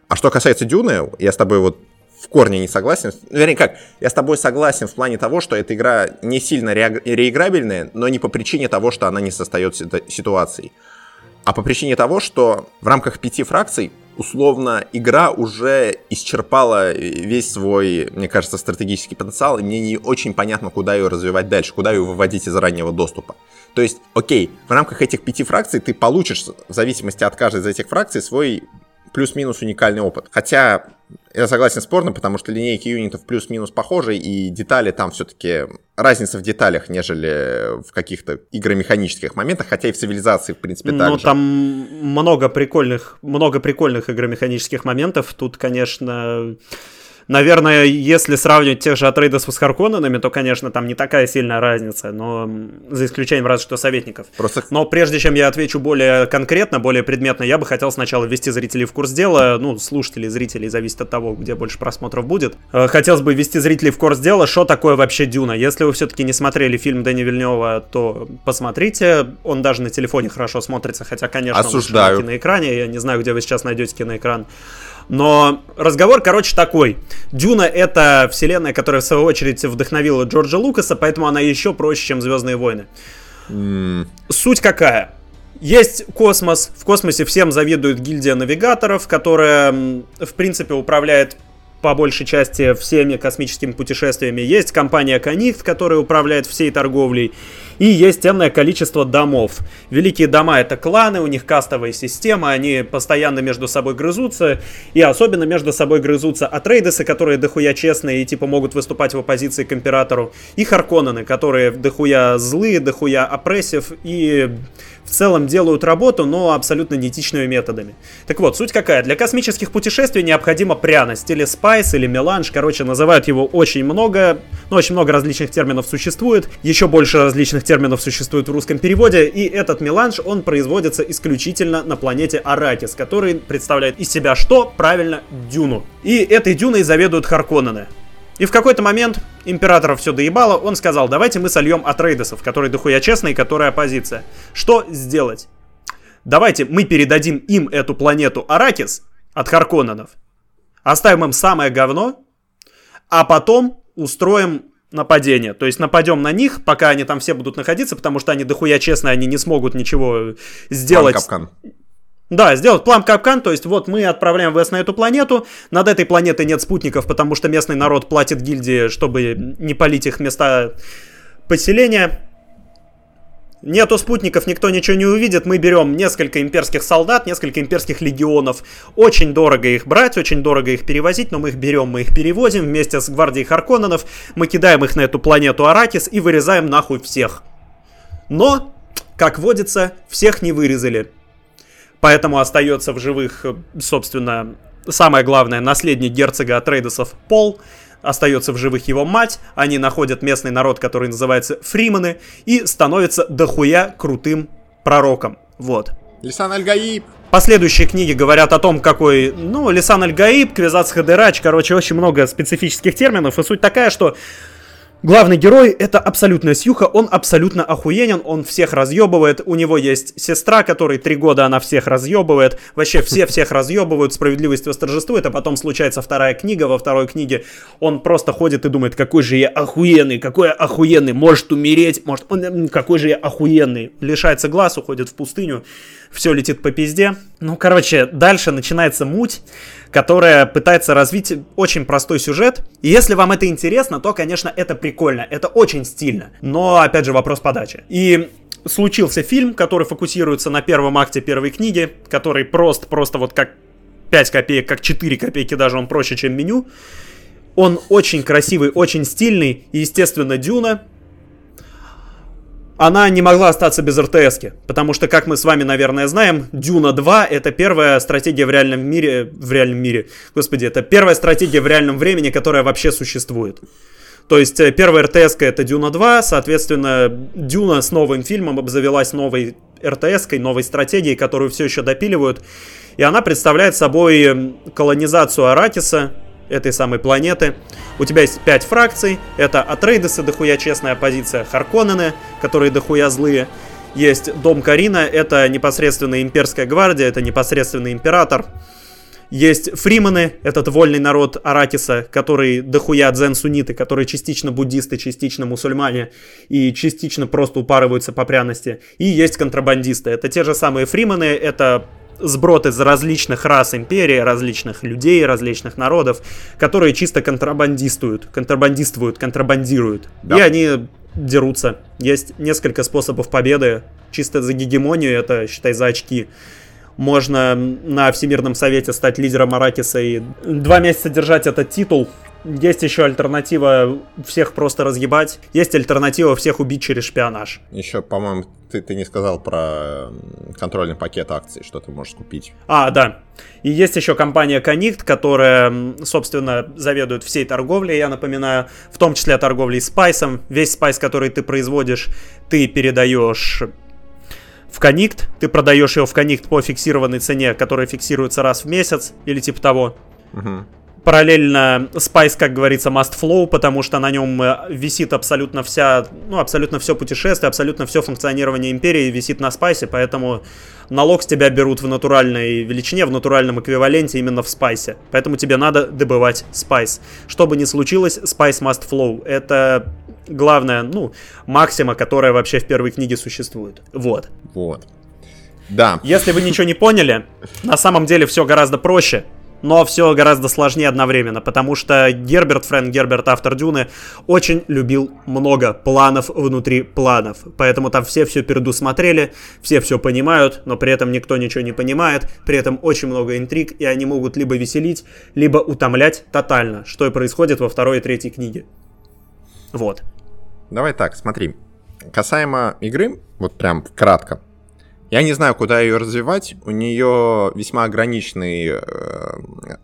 А что касается Дюны, я с тобой вот в корне не согласен. Вернее, как, я с тобой согласен в плане того, что эта игра не сильно ре- реиграбельная, но не по причине того, что она не состоит ситуацией, а по причине того, что в рамках пяти фракций условно игра уже исчерпала весь свой, мне кажется, стратегический потенциал, и мне не очень понятно, куда ее развивать дальше, куда ее выводить из раннего доступа. То есть, окей, в рамках этих пяти фракций ты получишь, в зависимости от каждой из этих фракций, свой плюс-минус уникальный опыт. Хотя я согласен спорно, потому что линейки юнитов плюс-минус похожи, и детали там все-таки разница в деталях, нежели в каких-то игромеханических моментах, хотя и в цивилизации, в принципе, так Ну, там много прикольных, много прикольных игромеханических моментов. Тут, конечно, Наверное, если сравнивать тех же Атрейдов с Харконненами, то, конечно, там не такая сильная разница, но за исключением разве что советников. Просто... Но прежде чем я отвечу более конкретно, более предметно, я бы хотел сначала ввести зрителей в курс дела, ну, слушателей, зрителей, зависит от того, где больше просмотров будет. Э, хотелось бы ввести зрителей в курс дела, что такое вообще Дюна. Если вы все-таки не смотрели фильм Дэни Вильнева, то посмотрите, он даже на телефоне хорошо смотрится, хотя, конечно, Осуждаю. на киноэкране, я не знаю, где вы сейчас найдете киноэкран. Но разговор, короче, такой. Дюна — это вселенная, которая, в свою очередь, вдохновила Джорджа Лукаса, поэтому она еще проще, чем «Звездные войны». Mm. Суть какая? Есть космос. В космосе всем завидует гильдия навигаторов, которая, в принципе, управляет по большей части всеми космическими путешествиями. Есть компания Connect, которая управляет всей торговлей. И есть темное количество домов. Великие дома это кланы, у них кастовая система, они постоянно между собой грызутся. И особенно между собой грызутся Атрейдесы, которые дохуя честные и типа могут выступать в оппозиции к императору. И Харконнены, которые дохуя злые, дохуя опрессив и в целом делают работу, но абсолютно неэтичными методами. Так вот, суть какая? Для космических путешествий необходима пряность, или спайс, или меланж, короче, называют его очень много, ну, очень много различных терминов существует, еще больше различных терминов существует в русском переводе, и этот меланж, он производится исключительно на планете Аракис, который представляет из себя что? Правильно, дюну. И этой дюной заведуют Харконнены. И в какой-то момент императора все доебало, он сказал, давайте мы сольем от рейдесов, которые дохуя честные, которые оппозиция. Что сделать? Давайте мы передадим им эту планету Аракис от Харконненов, оставим им самое говно, а потом устроим нападение. То есть нападем на них, пока они там все будут находиться, потому что они дохуя честные, они не смогут ничего сделать. Капкан. Да, сделать план капкан, то есть вот мы отправляем ВС на эту планету, над этой планетой нет спутников, потому что местный народ платит гильдии, чтобы не палить их места поселения. Нету спутников, никто ничего не увидит. Мы берем несколько имперских солдат, несколько имперских легионов. Очень дорого их брать, очень дорого их перевозить, но мы их берем, мы их перевозим вместе с гвардией Харконненов. Мы кидаем их на эту планету Аракис и вырезаем нахуй всех. Но, как водится, всех не вырезали. Поэтому остается в живых, собственно, самое главное, наследник герцога Атрейдесов Пол. Остается в живых его мать, они находят местный народ, который называется Фриманы, и становятся дохуя крутым пророком. Вот. Лисан Аль-Гаиб. Последующие книги говорят о том, какой, ну, Лисан Аль-Гаиб, Квизац Хадерач, короче, очень много специфических терминов, и суть такая, что Главный герой это абсолютная сьюха, он абсолютно охуенен, он всех разъебывает, у него есть сестра, которой три года она всех разъебывает, вообще все всех разъебывают, справедливость восторжествует, а потом случается вторая книга, во второй книге он просто ходит и думает, какой же я охуенный, какой я охуенный, может умереть, может, он, какой же я охуенный, лишается глаз, уходит в пустыню, все летит по пизде. Ну, короче, дальше начинается муть, которая пытается развить очень простой сюжет. И если вам это интересно, то, конечно, это прикольно, это очень стильно. Но, опять же, вопрос подачи. И случился фильм, который фокусируется на первом акте первой книги, который просто, просто вот как 5 копеек, как 4 копейки даже, он проще, чем меню. Он очень красивый, очень стильный. И, естественно, Дюна она не могла остаться без РТС, потому что, как мы с вами, наверное, знаем, Дюна 2 это первая стратегия в реальном мире, в реальном мире, господи, это первая стратегия в реальном времени, которая вообще существует. То есть э, первая РТС это Дюна 2, соответственно, Дюна с новым фильмом обзавелась новой РТС, новой стратегией, которую все еще допиливают. И она представляет собой колонизацию Аракиса, этой самой планеты. У тебя есть пять фракций. Это Атрейдесы, дохуя честная оппозиция, Харконнены, которые дохуя злые. Есть Дом Карина, это непосредственно имперская гвардия, это непосредственный император. Есть фриманы, этот вольный народ Аракиса, который дохуя дзен-сунниты, которые частично буддисты, частично мусульмане и частично просто упарываются по пряности. И есть контрабандисты. Это те же самые фриманы, это сброд из различных рас империи, различных людей, различных народов, которые чисто контрабандистуют, контрабандиствуют, контрабандируют. Да. И они дерутся. Есть несколько способов победы. Чисто за гегемонию, это, считай, за очки. Можно на Всемирном Совете стать лидером Аракиса и два месяца держать этот титул, есть еще альтернатива всех просто разъебать. Есть альтернатива всех убить через шпионаж. Еще, по-моему, ты, ты не сказал про контрольный пакет акций, что ты можешь купить. А, да. И есть еще компания Connect, которая, собственно, заведует всей торговлей, я напоминаю, в том числе торговлей спайсом. Весь спайс, который ты производишь, ты передаешь в Connect, ты продаешь его в Connect по фиксированной цене, которая фиксируется раз в месяц или типа того. Угу. Параллельно Spice, как говорится, must flow, потому что на нем э, висит абсолютно вся, ну, абсолютно все путешествие, абсолютно все функционирование империи висит на Spice, поэтому налог с тебя берут в натуральной величине, в натуральном эквиваленте именно в Spice. Поэтому тебе надо добывать Spice. Что бы ни случилось, Spice must flow. Это главная, ну, максима, которая вообще в первой книге существует. Вот. Вот. Да. Если вы ничего не поняли, на самом деле все гораздо проще но все гораздо сложнее одновременно, потому что Герберт, Фрэнк Герберт, автор Дюны, очень любил много планов внутри планов. Поэтому там все все предусмотрели, все все понимают, но при этом никто ничего не понимает, при этом очень много интриг, и они могут либо веселить, либо утомлять тотально, что и происходит во второй и третьей книге. Вот. Давай так, смотри. Касаемо игры, вот прям кратко, я не знаю, куда ее развивать. У нее весьма ограниченный, э,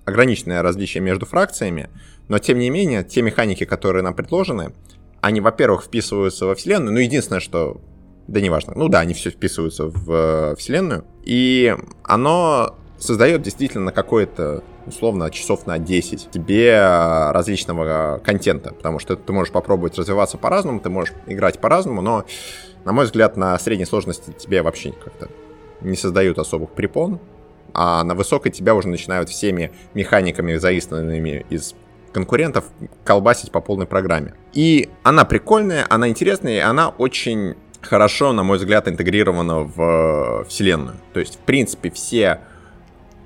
ограниченное различие между фракциями, но тем не менее, те механики, которые нам предложены, они, во-первых, вписываются во вселенную, ну, единственное, что... Да неважно. Ну да, они все вписываются в э, вселенную. И оно создает действительно какое-то условно часов на 10 тебе различного контента, потому что ты можешь попробовать развиваться по-разному, ты можешь играть по-разному, но на мой взгляд, на средней сложности тебе вообще как-то не создают особых препон, а на высокой тебя уже начинают всеми механиками, заистанными из конкурентов, колбасить по полной программе. И она прикольная, она интересная, и она очень хорошо, на мой взгляд, интегрирована в вселенную. То есть, в принципе, все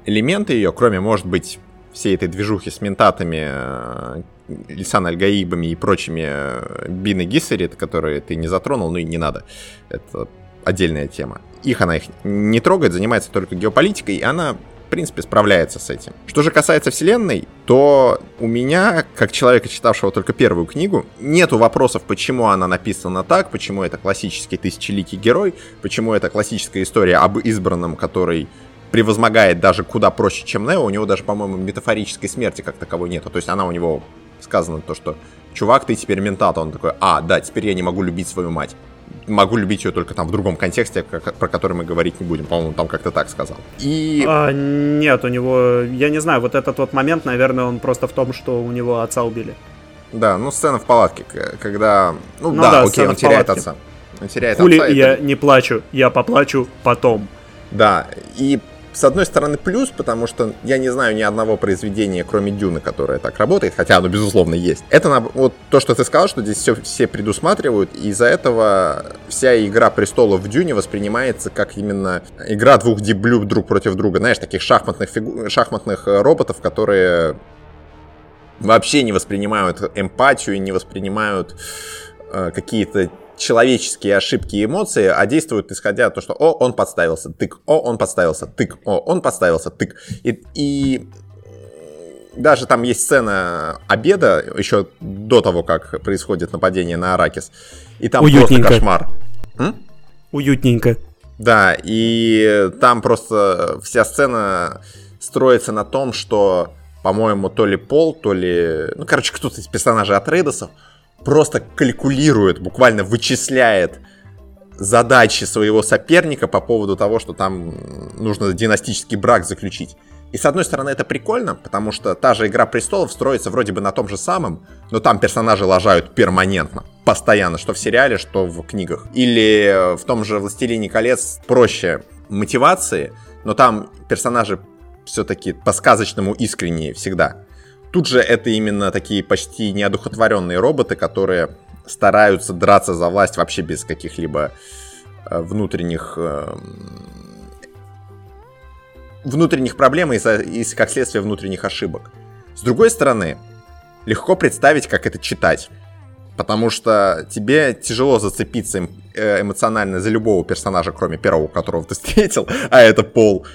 элементы ее, кроме, может быть, всей этой движухи с ментатами, Лисан Альгаибами и прочими э, Бины Гиссерит, которые ты не затронул, ну и не надо. Это отдельная тема. Их она их не трогает, занимается только геополитикой, и она в принципе, справляется с этим. Что же касается вселенной, то у меня, как человека, читавшего только первую книгу, нету вопросов, почему она написана так, почему это классический тысячеликий герой, почему это классическая история об избранном, который превозмогает даже куда проще, чем Нео. У него даже, по-моему, метафорической смерти как таковой нету. То есть она у него сказано то, что чувак, ты теперь ментат. Он такой, а, да, теперь я не могу любить свою мать. Могу любить ее только там в другом контексте, как, про который мы говорить не будем. По-моему, там как-то так сказал. И... А, нет, у него, я не знаю, вот этот вот момент, наверное, он просто в том, что у него отца убили. Да, ну сцена в палатке, когда... Ну, ну да, да, окей, он теряет отца. Он теряет Хули отца. я это... не плачу, я поплачу потом. Да, и с одной стороны, плюс, потому что я не знаю ни одного произведения, кроме Дюны, которое так работает, хотя оно, безусловно, есть. Это вот то, что ты сказал, что здесь все, все предусматривают, и из-за этого вся игра престолов в Дюне воспринимается как именно игра двух диблюб друг против друга. Знаешь, таких шахматных, фигу... шахматных э, роботов, которые вообще не воспринимают эмпатию, не воспринимают э, какие-то человеческие ошибки и эмоции, а действуют исходя то, что «О, он подставился, тык, о, он подставился, тык, о, он подставился, тык». И, и даже там есть сцена обеда, еще до того, как происходит нападение на Аракис. И там Уютненько. просто кошмар. М? Уютненько. Да, и там просто вся сцена строится на том, что, по-моему, то ли Пол, то ли... Ну, короче, кто-то из персонажей от Рейдосов просто калькулирует, буквально вычисляет задачи своего соперника по поводу того, что там нужно династический брак заключить. И с одной стороны это прикольно, потому что та же Игра Престолов строится вроде бы на том же самом, но там персонажи лажают перманентно, постоянно, что в сериале, что в книгах. Или в том же Властелине колец проще мотивации, но там персонажи все-таки по-сказочному искренние всегда. Тут же это именно такие почти неодухотворенные роботы, которые стараются драться за власть вообще без каких-либо э, внутренних э, внутренних проблем и, и как следствие внутренних ошибок. С другой стороны, легко представить, как это читать. Потому что тебе тяжело зацепиться э, эмоционально за любого персонажа, кроме первого, которого ты <laughs> встретил, а это Пол.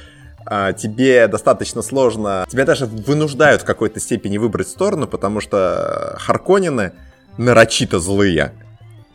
А, тебе достаточно сложно, тебя даже вынуждают в какой-то степени выбрать сторону, потому что Харконины нарочито злые.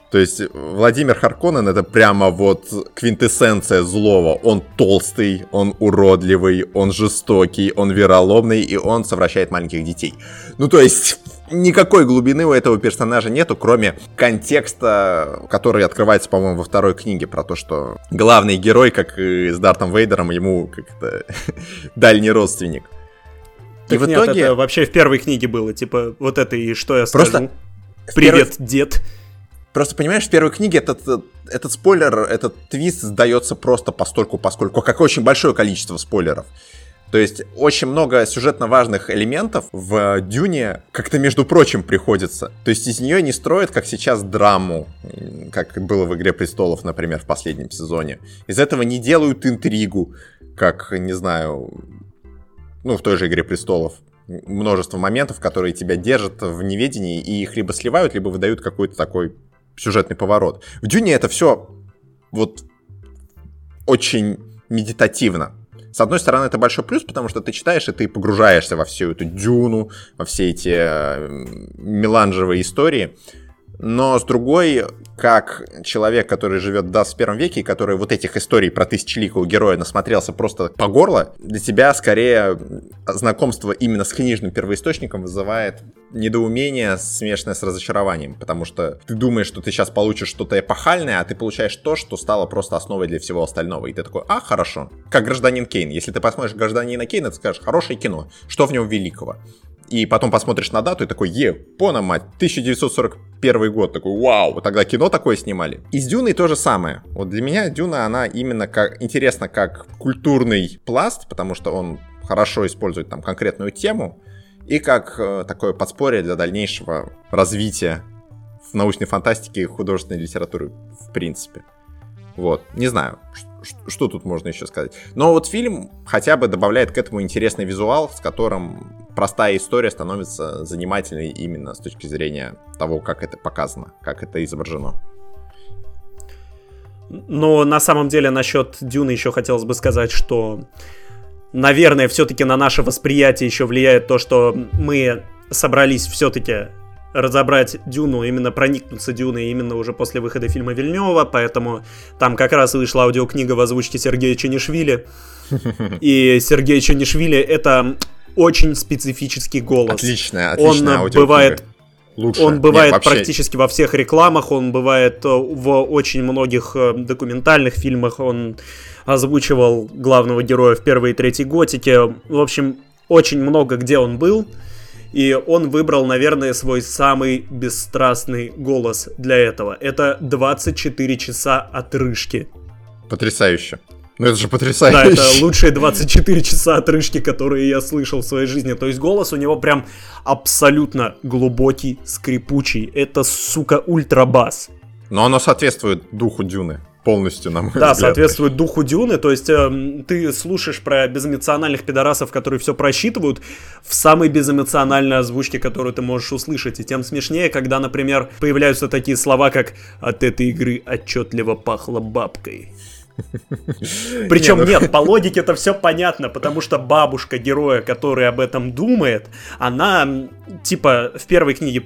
То есть Владимир Харконен это прямо вот квинтэссенция злого. Он толстый, он уродливый, он жестокий, он вероломный, и он совращает маленьких детей. Ну то есть никакой глубины у этого персонажа нету, кроме контекста, который открывается, по-моему, во второй книге, про то, что главный герой, как и с Дартом Вейдером, ему как-то <laughs> дальний родственник. Так и в нет, итоге... это вообще в первой книге было, типа, вот это и что я скажу. Просто Привет, первой... дед. Просто понимаешь, в первой книге этот, этот спойлер, этот твист сдается просто постольку, поскольку, как очень большое количество спойлеров. То есть очень много сюжетно важных элементов в Дюне как-то между прочим приходится. То есть из нее не строят, как сейчас, драму, как было в «Игре престолов», например, в последнем сезоне. Из этого не делают интригу, как, не знаю, ну, в той же «Игре престолов». Множество моментов, которые тебя держат в неведении, и их либо сливают, либо выдают какой-то такой сюжетный поворот. В Дюне это все вот очень медитативно. С одной стороны, это большой плюс, потому что ты читаешь, и ты погружаешься во всю эту дюну, во все эти э, меланжевые истории. Но с другой, как человек, который живет в 21 веке, который вот этих историй про тысячеликого героя насмотрелся просто по горло, для тебя скорее знакомство именно с книжным первоисточником вызывает недоумение, смешанное с разочарованием, потому что ты думаешь, что ты сейчас получишь что-то эпохальное, а ты получаешь то, что стало просто основой для всего остального. И ты такой, а, хорошо. Как гражданин Кейн. Если ты посмотришь гражданина Кейна, ты скажешь, хорошее кино. Что в нем великого? И потом посмотришь на дату и такой, е, пона мать, 1941 год, такой, вау, тогда кино такое снимали. И с Дюной то же самое. Вот для меня Дюна, она именно как, интересна как культурный пласт, потому что он хорошо использует там конкретную тему, и как э, такое подспорье для дальнейшего развития в научной фантастике и художественной литературы в принципе. Вот, не знаю, что тут можно еще сказать. Но вот фильм хотя бы добавляет к этому интересный визуал, с которым простая история становится занимательной именно с точки зрения того, как это показано, как это изображено. Но на самом деле насчет Дюны еще хотелось бы сказать, что, наверное, все-таки на наше восприятие еще влияет то, что мы собрались все-таки разобрать Дюну, именно проникнуться Дюной именно уже после выхода фильма Вильнева, поэтому там как раз вышла аудиокнига в озвучке Сергея Ченишвили. И Сергей Ченишвили это очень специфический голос. Отличная, отличная Он бывает Лучше. Он бывает Нет, практически во всех рекламах, он бывает э, в очень многих э, документальных фильмах, он озвучивал главного героя в первой и третьей готике. В общем, очень много где он был. И он выбрал, наверное, свой самый бесстрастный голос для этого. Это 24 часа отрыжки. Потрясающе. Ну это же потрясающе. Да, это лучшие 24 часа отрыжки, которые я слышал в своей жизни. То есть голос у него прям абсолютно глубокий, скрипучий. Это, сука, ультрабас. Но оно соответствует духу Дюны полностью, на мой да, взгляд. Да, соответствует духу Дюны, то есть э, ты слушаешь про безэмоциональных пидорасов, которые все просчитывают, в самой безэмоциональной озвучке, которую ты можешь услышать, и тем смешнее, когда, например, появляются такие слова, как «от этой игры отчетливо пахло бабкой». <laughs> Причем нет, ну по логике это все понятно, потому что бабушка героя, который об этом думает, она типа в первой книге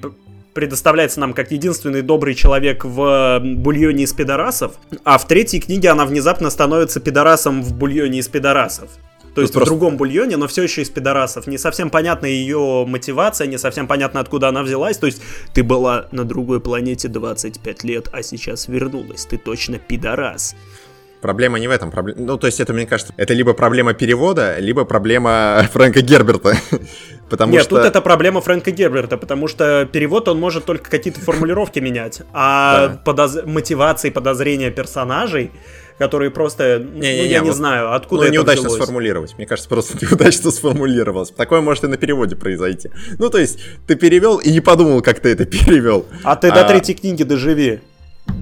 предоставляется нам как единственный добрый человек в бульоне из пидорасов, а в третьей книге она внезапно становится пидорасом в бульоне из пидорасов. То есть просто... в другом бульоне, но все еще из пидорасов. Не совсем понятна ее мотивация, не совсем понятно, откуда она взялась. То есть ты была на другой планете 25 лет, а сейчас вернулась. Ты точно пидорас. Проблема не в этом. Проблема... Ну, то есть это, мне кажется, это либо проблема перевода, либо проблема <laughs> Фрэнка Герберта. <laughs> потому Нет, что... тут это проблема Фрэнка Герберта, потому что перевод он может только какие-то формулировки менять, а да. подоз... мотивации, подозрения персонажей которые просто, не, не, ну, не, я не, не знаю, откуда ну, это неудачно взялось. сформулировать. Мне кажется, просто <laughs> неудачно сформулировалось. Такое может и на переводе произойти. Ну, то есть, ты перевел и не подумал, как ты это перевел. А ты а... до третьей книги доживи.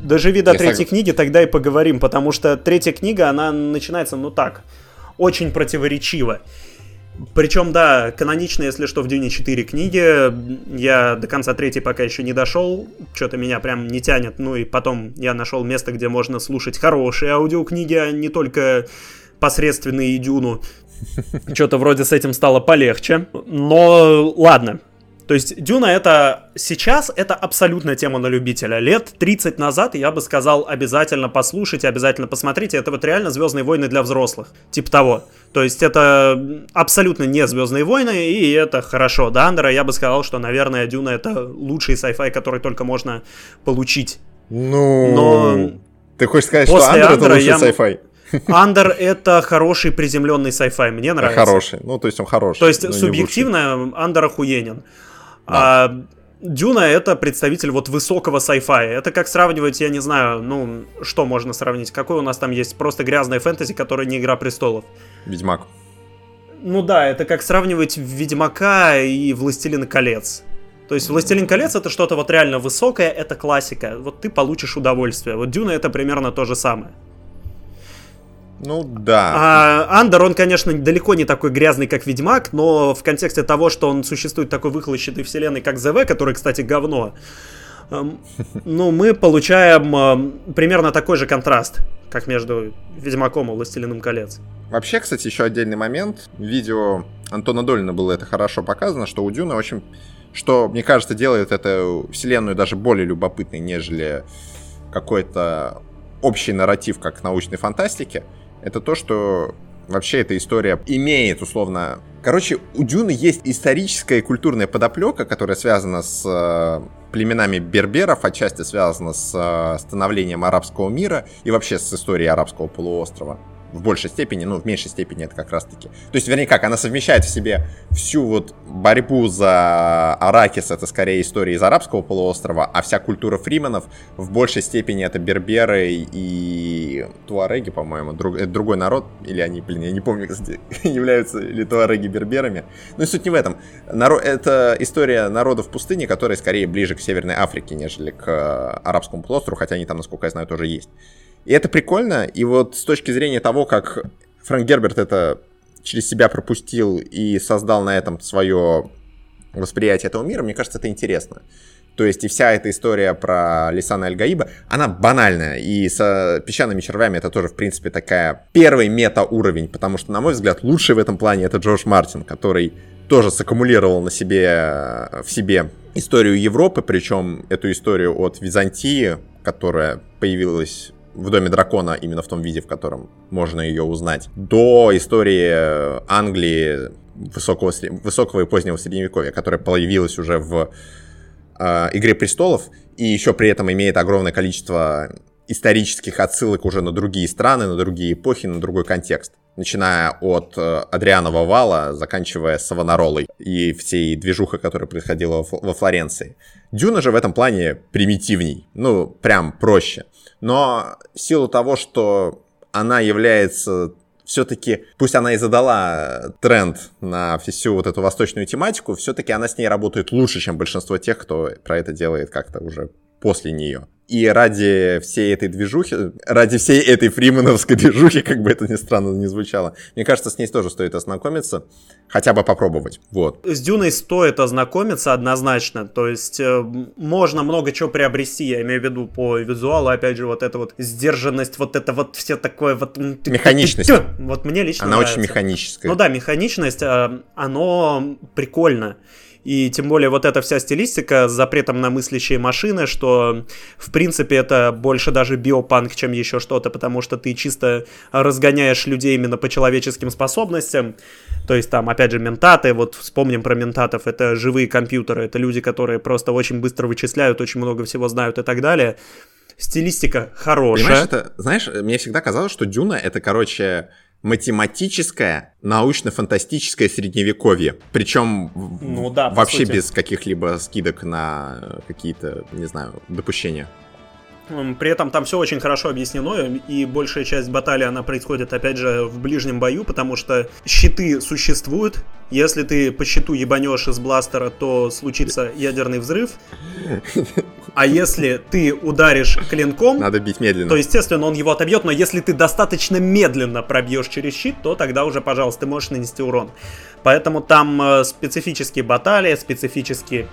Доживи до Я третьей сог... книги, тогда и поговорим, потому что третья книга, она начинается, ну так, очень противоречиво. Причем, да, канонично, если что, в Дюне 4 книги. Я до конца третьей пока еще не дошел. Что-то меня прям не тянет. Ну и потом я нашел место, где можно слушать хорошие аудиокниги, а не только посредственные Дюну. <laughs> Что-то вроде с этим стало полегче. Но ладно, то есть Дюна это сейчас это абсолютно тема на любителя. Лет 30 назад я бы сказал обязательно послушайте, обязательно посмотрите. Это вот реально Звездные войны для взрослых. Типа того. То есть это абсолютно не Звездные войны, и это хорошо. До Андера я бы сказал, что, наверное, Дюна это лучший sci-fi, который только можно получить. Ну... Но... Ты хочешь сказать, что Андер это лучший я... sci-fi? Андер это хороший приземленный sci-fi, мне нравится. Хороший, ну то есть он хороший. То есть субъективно Андер охуенен. Да. А Дюна это представитель вот высокого sci-fi. Это как сравнивать, я не знаю, ну, что можно сравнить? Какой у нас там есть просто грязная фэнтези, которая не Игра Престолов? Ведьмак. Ну да, это как сравнивать Ведьмака и Властелина колец. То есть «Властелин колец» — это что-то вот реально высокое, это классика. Вот ты получишь удовольствие. Вот «Дюна» — это примерно то же самое. Ну да. А Андер, он, конечно, далеко не такой грязный, как Ведьмак, но в контексте того, что он существует такой выхлощенной вселенной, как ЗВ, который, кстати, говно, эм, ну, мы получаем эм, примерно такой же контраст, как между Ведьмаком и Властелином колец. Вообще, кстати, еще отдельный момент. В видео Антона Долина было это хорошо показано, что у Дюна очень... Что, мне кажется, делает эту вселенную даже более любопытной, нежели какой-то общий нарратив, как в научной фантастике это то, что вообще эта история имеет условно... Короче, у Дюны есть историческая и культурная подоплека, которая связана с э, племенами берберов, отчасти связана с э, становлением арабского мира и вообще с историей арабского полуострова в большей степени, ну, в меньшей степени это как раз-таки. То есть, вернее, как, она совмещает в себе всю вот борьбу за Аракис, это скорее история из арабского полуострова, а вся культура фриманов в большей степени это берберы и туареги, по-моему, друг, это другой народ, или они, блин, я не помню, кстати, <laughs> являются ли туареги берберами. Ну и суть не в этом. Наро... Это история народов пустыни, которые скорее ближе к Северной Африке, нежели к арабскому полуострову, хотя они там, насколько я знаю, тоже есть. И это прикольно, и вот с точки зрения того, как Фрэнк Герберт это через себя пропустил и создал на этом свое восприятие этого мира, мне кажется, это интересно. То есть и вся эта история про Лисана Аль-Гаиба, она банальная. И с песчаными червями это тоже, в принципе, такая первый мета-уровень. Потому что, на мой взгляд, лучший в этом плане это Джордж Мартин, который тоже саккумулировал на себе, в себе историю Европы, причем эту историю от Византии, которая появилась в Доме Дракона именно в том виде, в котором можно ее узнать, до истории Англии высокого, высокого и позднего средневековья, которая появилась уже в э, Игре престолов и еще при этом имеет огромное количество исторических отсылок уже на другие страны, на другие эпохи, на другой контекст. Начиная от э, Адрианова вала, заканчивая Савонаролой и всей движухой, которая происходила во Флоренции. Дюна же в этом плане примитивней, ну, прям проще. Но в силу того, что она является все-таки, пусть она и задала тренд на всю вот эту восточную тематику, все-таки она с ней работает лучше, чем большинство тех, кто про это делает как-то уже после нее. И ради всей этой движухи, ради всей этой фримановской движухи, как бы это ни странно не звучало, мне кажется, с ней тоже стоит ознакомиться, хотя бы попробовать. Вот. С Дюной стоит ознакомиться однозначно. То есть э, можно много чего приобрести, я имею в виду по визуалу, опять же, вот эта вот сдержанность, вот это вот все такое вот... Механичность. Вот мне лично Она нравится. очень механическая. Ну да, механичность, э, оно прикольно. И тем более вот эта вся стилистика с запретом на мыслящие машины, что в принципе это больше даже биопанк, чем еще что-то, потому что ты чисто разгоняешь людей именно по человеческим способностям. То есть там, опять же, ментаты, вот вспомним про ментатов, это живые компьютеры, это люди, которые просто очень быстро вычисляют, очень много всего знают и так далее. Стилистика хорошая. Понимаешь, это, знаешь, мне всегда казалось, что Дюна это, короче, математическое, научно-фантастическое средневековье. Причем ну, да, вообще без каких-либо скидок на какие-то, не знаю, допущения. При этом там все очень хорошо объяснено, и большая часть баталии, она происходит, опять же, в ближнем бою, потому что щиты существуют. Если ты по щиту ебанешь из бластера, то случится ядерный взрыв. А если ты ударишь клинком... Надо бить медленно. То, естественно, он его отобьет, но если ты достаточно медленно пробьешь через щит, то тогда уже, пожалуйста, ты можешь нанести урон. Поэтому там э, специфические баталии, специфические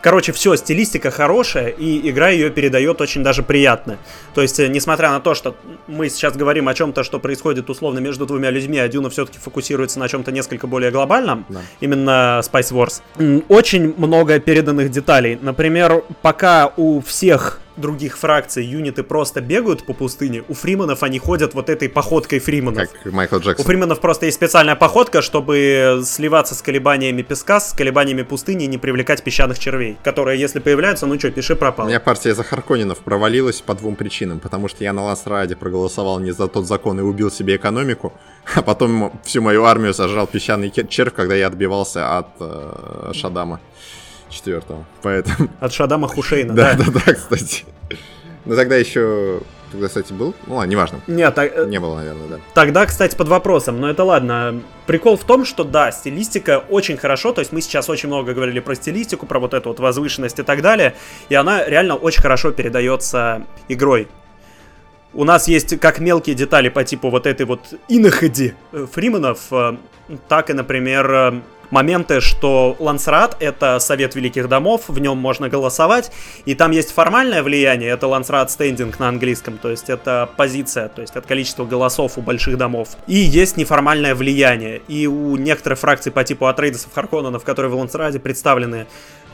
Короче, все, стилистика хорошая, и игра ее передает очень даже приятно. То есть, э, несмотря на то, что мы сейчас говорим о чем-то, что происходит условно между двумя людьми, а Дюна все-таки фокусируется на чем-то несколько более глобальном, да. именно Spice Wars, очень много переданных деталей. Например, пока у всех других фракций юниты просто бегают по пустыне, у фриманов они ходят вот этой походкой фриманов. Как Майкл Джексон. У фриманов просто есть специальная походка, чтобы сливаться с колебаниями песка, с колебаниями пустыни и не привлекать песчаных червей, которые, если появляются, ну что, пиши пропал. У меня партия за Харконинов провалилась по двум причинам. Потому что я на Ласраде проголосовал не за тот закон и убил себе экономику, <laughs> а потом всю мою армию сожрал песчаный червь, когда я отбивался от э, Шадама четвертого. Поэтому... <laughs> От Шадама Хушейна, да? Да, да, да, кстати. Но тогда еще Тогда, кстати, был? Ну ладно, неважно. Нет, так, э, не было, наверное, да. Тогда, кстати, под вопросом, но это ладно. Прикол в том, что да, стилистика очень хорошо, то есть мы сейчас очень много говорили про стилистику, про вот эту вот возвышенность и так далее, и она реально очень хорошо передается игрой. У нас есть как мелкие детали по типу вот этой вот иноходи э, Фриманов, э, так и, например, моменты, что Лансрат — это совет великих домов, в нем можно голосовать, и там есть формальное влияние, это Лансрат стендинг на английском, то есть это позиция, то есть это количество голосов у больших домов. И есть неформальное влияние, и у некоторых фракций по типу Атрейдесов, Харконненов, которые в Лансраде представлены,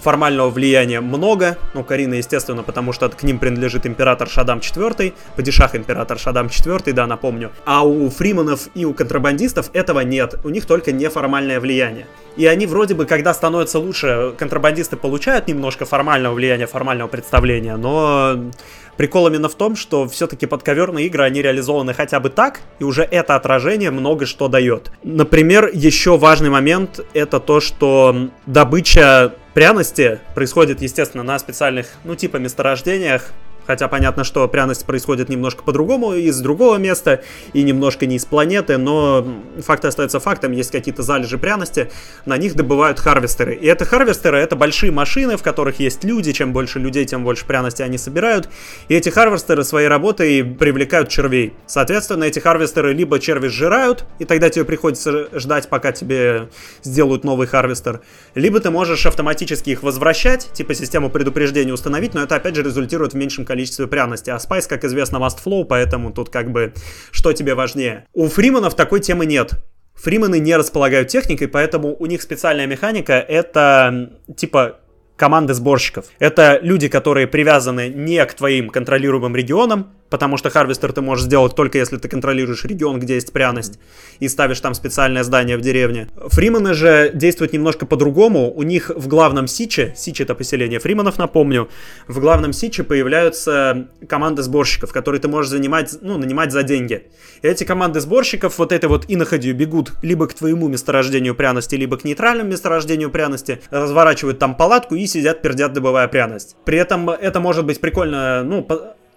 формального влияния много, ну, Карина, естественно, потому что к ним принадлежит император Шадам IV, падишах император Шадам IV, да, напомню. А у фриманов и у контрабандистов этого нет, у них только неформальное влияние. И они вроде бы, когда становятся лучше, контрабандисты получают немножко формального влияния, формального представления, но прикол именно в том, что все-таки подковерные игры, они реализованы хотя бы так, и уже это отражение много что дает. Например, еще важный момент это то, что добыча пряности происходит, естественно, на специальных, ну, типа месторождениях, Хотя понятно, что пряность происходит немножко по-другому, из другого места и немножко не из планеты, но факт остается фактом, есть какие-то залежи пряности, на них добывают харвестеры. И это харвестеры, это большие машины, в которых есть люди, чем больше людей, тем больше пряности они собирают. И эти харвестеры своей работой привлекают червей. Соответственно, эти харвестеры либо черви сжирают, и тогда тебе приходится ждать, пока тебе сделают новый харвестер, либо ты можешь автоматически их возвращать, типа систему предупреждения установить, но это опять же результирует в меньшем количестве количестве пряности. А Spice, как известно, must flow, поэтому тут как бы что тебе важнее. У фриманов такой темы нет. Фримены не располагают техникой, поэтому у них специальная механика это типа команды сборщиков. Это люди, которые привязаны не к твоим контролируемым регионам, потому что харвестер ты можешь сделать только если ты контролируешь регион, где есть пряность, и ставишь там специальное здание в деревне. Фримены же действуют немножко по-другому. У них в главном Сиче, Сич это поселение фриманов, напомню, в главном Сиче появляются команды сборщиков, которые ты можешь занимать, ну, нанимать за деньги. И эти команды сборщиков вот этой вот иноходью бегут либо к твоему месторождению пряности, либо к нейтральному месторождению пряности, разворачивают там палатку и сидят, пердят, добывая пряность. При этом это может быть прикольно, ну,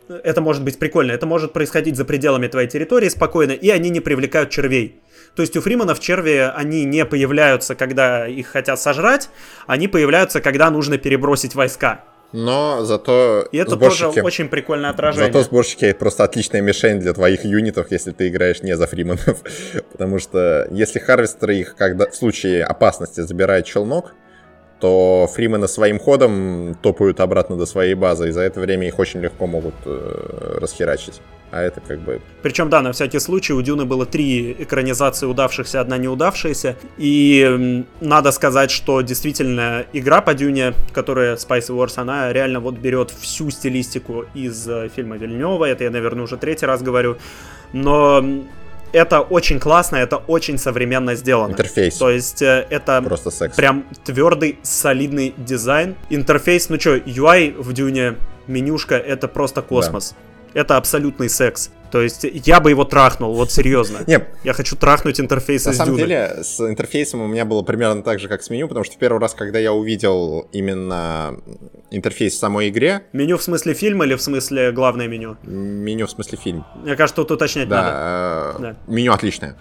это может быть прикольно, это может происходить за пределами твоей территории спокойно, и они не привлекают червей. То есть у фриманов черви, они не появляются, когда их хотят сожрать, они появляются, когда нужно перебросить войска. Но зато И это сборщики... тоже очень прикольное отражение. Зато сборщики просто отличная мишень для твоих юнитов, если ты играешь не за фриманов. <laughs> Потому что если харвестеры их когда в случае опасности забирают челнок, то фримены своим ходом топают обратно до своей базы, и за это время их очень легко могут э, расхерачить. А это как бы... Причем, да, на всякий случай у Дюны было три экранизации удавшихся, одна неудавшаяся. И надо сказать, что действительно игра по Дюне, которая Spice Wars, она реально вот берет всю стилистику из э, фильма Вильнева. Это я, наверное, уже третий раз говорю. Но это очень классно, это очень современно сделано. Интерфейс. То есть э, это Просто секс. прям твердый, солидный дизайн. Интерфейс, ну что, UI в Дюне, менюшка, это просто космос. Да это абсолютный секс. То есть я бы его трахнул, вот серьезно. Нет. Я хочу трахнуть интерфейс На из самом Дюны. деле, с интерфейсом у меня было примерно так же, как с меню, потому что первый раз, когда я увидел именно интерфейс в самой игре... Меню в смысле фильм или в смысле главное меню? Меню в смысле фильм. Мне кажется, тут уточнять да, надо. Э, да, меню отличное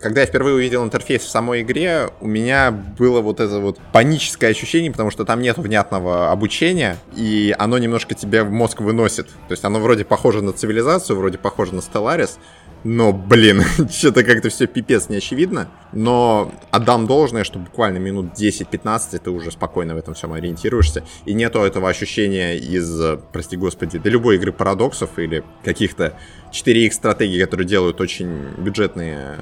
когда я впервые увидел интерфейс в самой игре, у меня было вот это вот паническое ощущение, потому что там нет внятного обучения, и оно немножко тебя в мозг выносит. То есть оно вроде похоже на цивилизацию, вроде похоже на Stellaris, но, блин, <laughs> что-то как-то все пипец не очевидно. Но отдам должное, что буквально минут 10-15 ты уже спокойно в этом всем ориентируешься. И нету этого ощущения из, прости господи, до любой игры парадоксов или каких-то 4X стратегий, которые делают очень бюджетные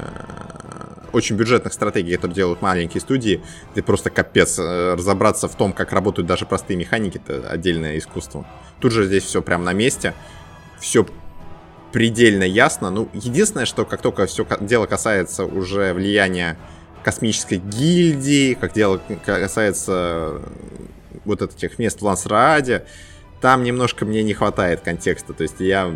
очень бюджетных стратегий, которые делают маленькие студии, ты просто капец. Э, разобраться в том, как работают даже простые механики, это отдельное искусство. Тут же здесь все прям на месте, все предельно ясно. Ну, единственное, что как только все дело касается уже влияния космической гильдии, как дело касается вот этих мест в Лансрааде, там немножко мне не хватает контекста, то есть я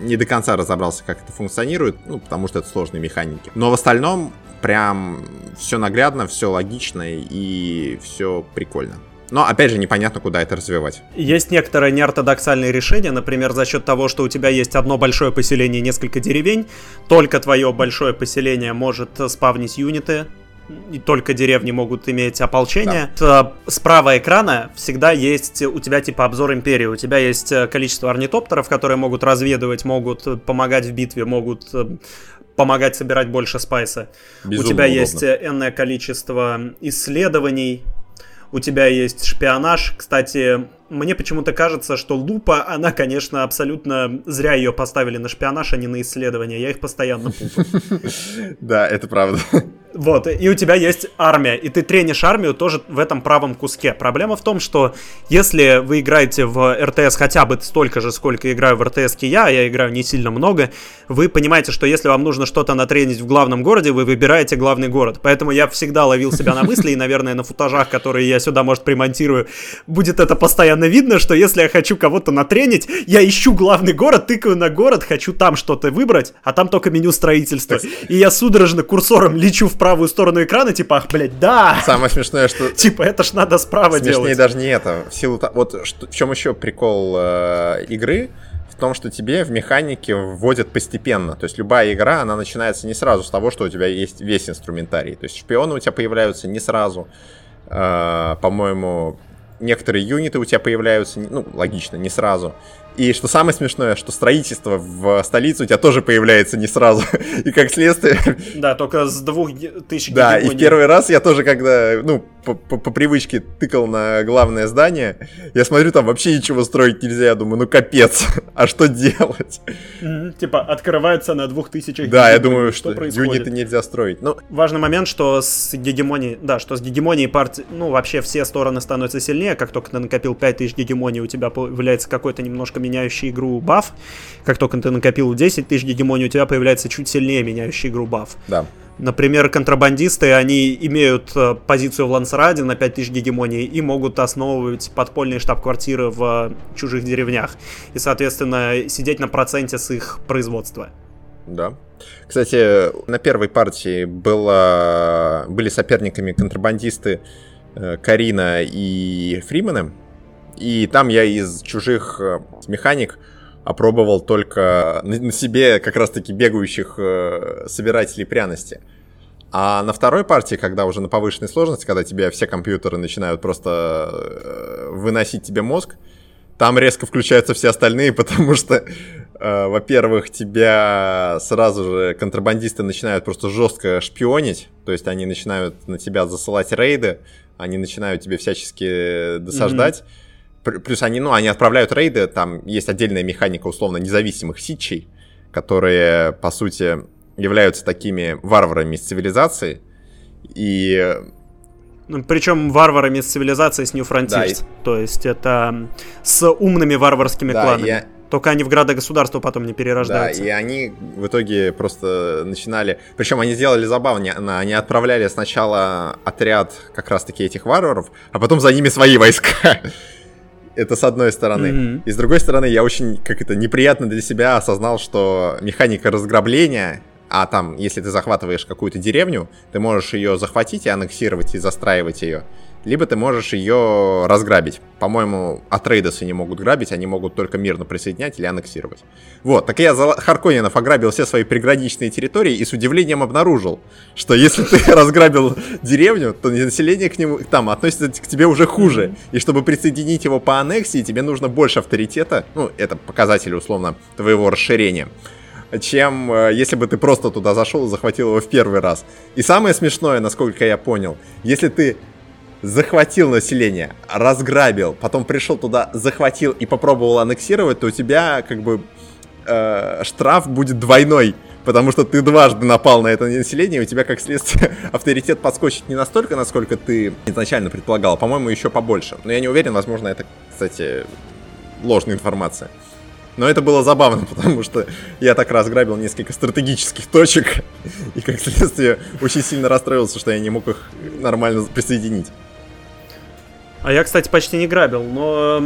не до конца разобрался, как это функционирует, ну, потому что это сложные механики. Но в остальном прям все наглядно, все логично и все прикольно. Но, опять же, непонятно, куда это развивать. Есть некоторые неортодоксальные решения, например, за счет того, что у тебя есть одно большое поселение и несколько деревень, только твое большое поселение может спавнить юниты, и только деревни могут иметь ополчение. Да. Справа экрана всегда есть у тебя типа обзор империи. У тебя есть э, количество орнитоптеров, которые могут разведывать, могут помогать в битве, могут э, помогать собирать больше спайса. Безумно у тебя удобно. есть э, энное количество исследований, у тебя есть шпионаж. Кстати, мне почему-то кажется, что лупа, она, конечно, абсолютно зря ее поставили на шпионаж, а не на исследование. Я их постоянно путаю. <laughs> Да, это правда. Вот, и у тебя есть армия, и ты тренишь армию тоже в этом правом куске. Проблема в том, что если вы играете в РТС хотя бы столько же, сколько играю в РТС я, а я играю не сильно много, вы понимаете, что если вам нужно что-то натренить в главном городе, вы выбираете главный город. Поэтому я всегда ловил себя на мысли, и, наверное, на футажах, которые я сюда, может, примонтирую, будет это постоянно видно, что если я хочу кого-то натренить, я ищу главный город, тыкаю на город, хочу там что-то выбрать, а там только меню строительства. И я судорожно курсором лечу в правую сторону экрана, типа, ах, блядь, да! Самое смешное, что... <laughs> Типа, это ж надо справа Смешнее делать. даже не это. В силу... Вот что... в чем еще прикол э, игры? В том, что тебе в механике вводят постепенно. То есть любая игра, она начинается не сразу с того, что у тебя есть весь инструментарий. То есть шпионы у тебя появляются не сразу. Э, по-моему, некоторые юниты у тебя появляются, ну, логично, не сразу. И что самое смешное, что строительство в столице у тебя тоже появляется не сразу. <laughs> и как следствие... Да, только с двух тысяч Да, и в первый раз я тоже, когда, ну, по, по, по привычке тыкал на главное здание, я смотрю, там вообще ничего строить нельзя. Я думаю, ну капец, <laughs> а что делать? Mm-hmm, типа, открывается на двух тысячах. Да, я думаю, что, что юниты нельзя строить. Ну, Важный момент, что с гегемонией, да, что с гегемонией партии, ну, вообще все стороны становятся сильнее, как только ты накопил 5000 гегемонии, у тебя появляется какой-то немножко меняющий игру баф. Как только ты накопил 10 тысяч гегемонии, у тебя появляется чуть сильнее меняющий игру баф. Да. Например, контрабандисты, они имеют э, позицию в Лансраде на 5000 гегемонии и могут основывать подпольные штаб-квартиры в э, чужих деревнях. И, соответственно, сидеть на проценте с их производства. Да. Кстати, на первой партии было, были соперниками контрабандисты э, Карина и Фриманы. И там я из чужих механик опробовал только на себе как раз-таки бегающих э, собирателей пряности. А на второй партии, когда уже на повышенной сложности, когда тебе все компьютеры начинают просто э, выносить тебе мозг, там резко включаются все остальные, <laughs> потому что, э, во-первых, тебя сразу же контрабандисты начинают просто жестко шпионить, то есть они начинают на тебя засылать рейды, они начинают тебе всячески досаждать. Mm-hmm. Плюс они, ну, они отправляют рейды, там есть отдельная механика условно независимых ситчей, которые, по сути, являются такими варварами из цивилизации. И ну, причем варварами из цивилизации с New Frontiers. Да, и... То есть это с умными варварскими да, кланами. Я... Только они в града государства потом не перерождаются. Да, и они в итоге просто начинали... Причем они сделали забавно. Они отправляли сначала отряд как раз-таки этих варваров, а потом за ними свои войска. <laughs> Это с одной стороны. Mm-hmm. И с другой стороны, я очень, как это, неприятно для себя осознал, что механика разграбления, а там, если ты захватываешь какую-то деревню, ты можешь ее захватить и аннексировать и застраивать ее либо ты можешь ее разграбить. По-моему, Атрейдесы не могут грабить, они могут только мирно присоединять или аннексировать. Вот, так я за Харконинов ограбил все свои приграничные территории и с удивлением обнаружил, что если ты <laughs> разграбил деревню, то население к нему там относится к тебе уже хуже. И чтобы присоединить его по аннексии, тебе нужно больше авторитета, ну, это показатель, условно, твоего расширения чем э, если бы ты просто туда зашел и захватил его в первый раз. И самое смешное, насколько я понял, если ты захватил население, разграбил, потом пришел туда, захватил и попробовал аннексировать, то у тебя как бы э, штраф будет двойной. потому что ты дважды напал на это население, и у тебя, как следствие, <laughs> авторитет подскочит не настолько, насколько ты изначально предполагал, а, по-моему, еще побольше. Но я не уверен, возможно, это, кстати, ложная информация. Но это было забавно, <laughs> потому что я так разграбил несколько стратегических точек, <laughs> и как следствие очень сильно расстроился, что я не мог их нормально присоединить. А я, кстати, почти не грабил, но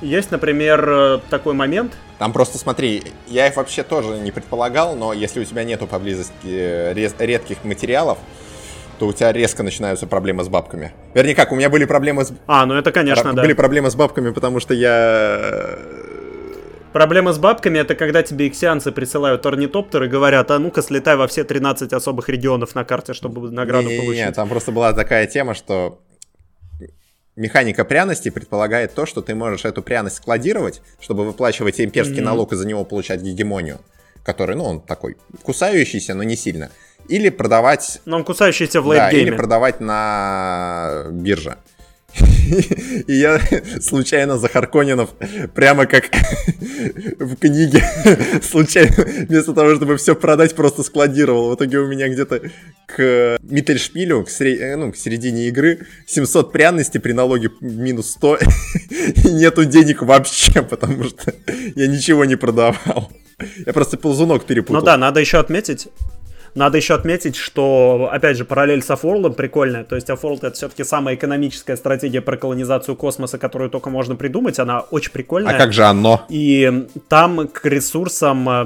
есть, например, такой момент. Там просто смотри, я их вообще тоже не предполагал, но если у тебя нету поблизости редких материалов, то у тебя резко начинаются проблемы с бабками. Вернее, как, у меня были проблемы с... А, ну это, конечно, Р- да. Были проблемы с бабками, потому что я... Проблема с бабками это когда тебе иксианцы присылают орнитоптер и говорят, а ну-ка слетай во все 13 особых регионов на карте, чтобы награду не, получить. Нет, там просто была такая тема, что механика пряности предполагает то, что ты можешь эту пряность складировать, чтобы выплачивать имперский mm-hmm. налог и за него получать гегемонию, который, ну, он такой кусающийся, но не сильно. Или продавать... Но он кусающийся в лейтгейме. Да, или продавать на бирже. И я случайно за Харконинов, прямо как <laughs> в книге, случайно, вместо того, чтобы все продать, просто складировал. В итоге у меня где-то к Миттельшпилю, к, сред... Э, ну, к середине игры, 700 пряностей при налоге минус 100, и нету денег вообще, потому что я ничего не продавал. Я просто ползунок перепутал. Ну да, надо еще отметить, надо еще отметить, что, опять же, параллель с Offworld прикольная. То есть Offworld это все-таки самая экономическая стратегия про колонизацию космоса, которую только можно придумать. Она очень прикольная. А как же оно? И там к ресурсам э,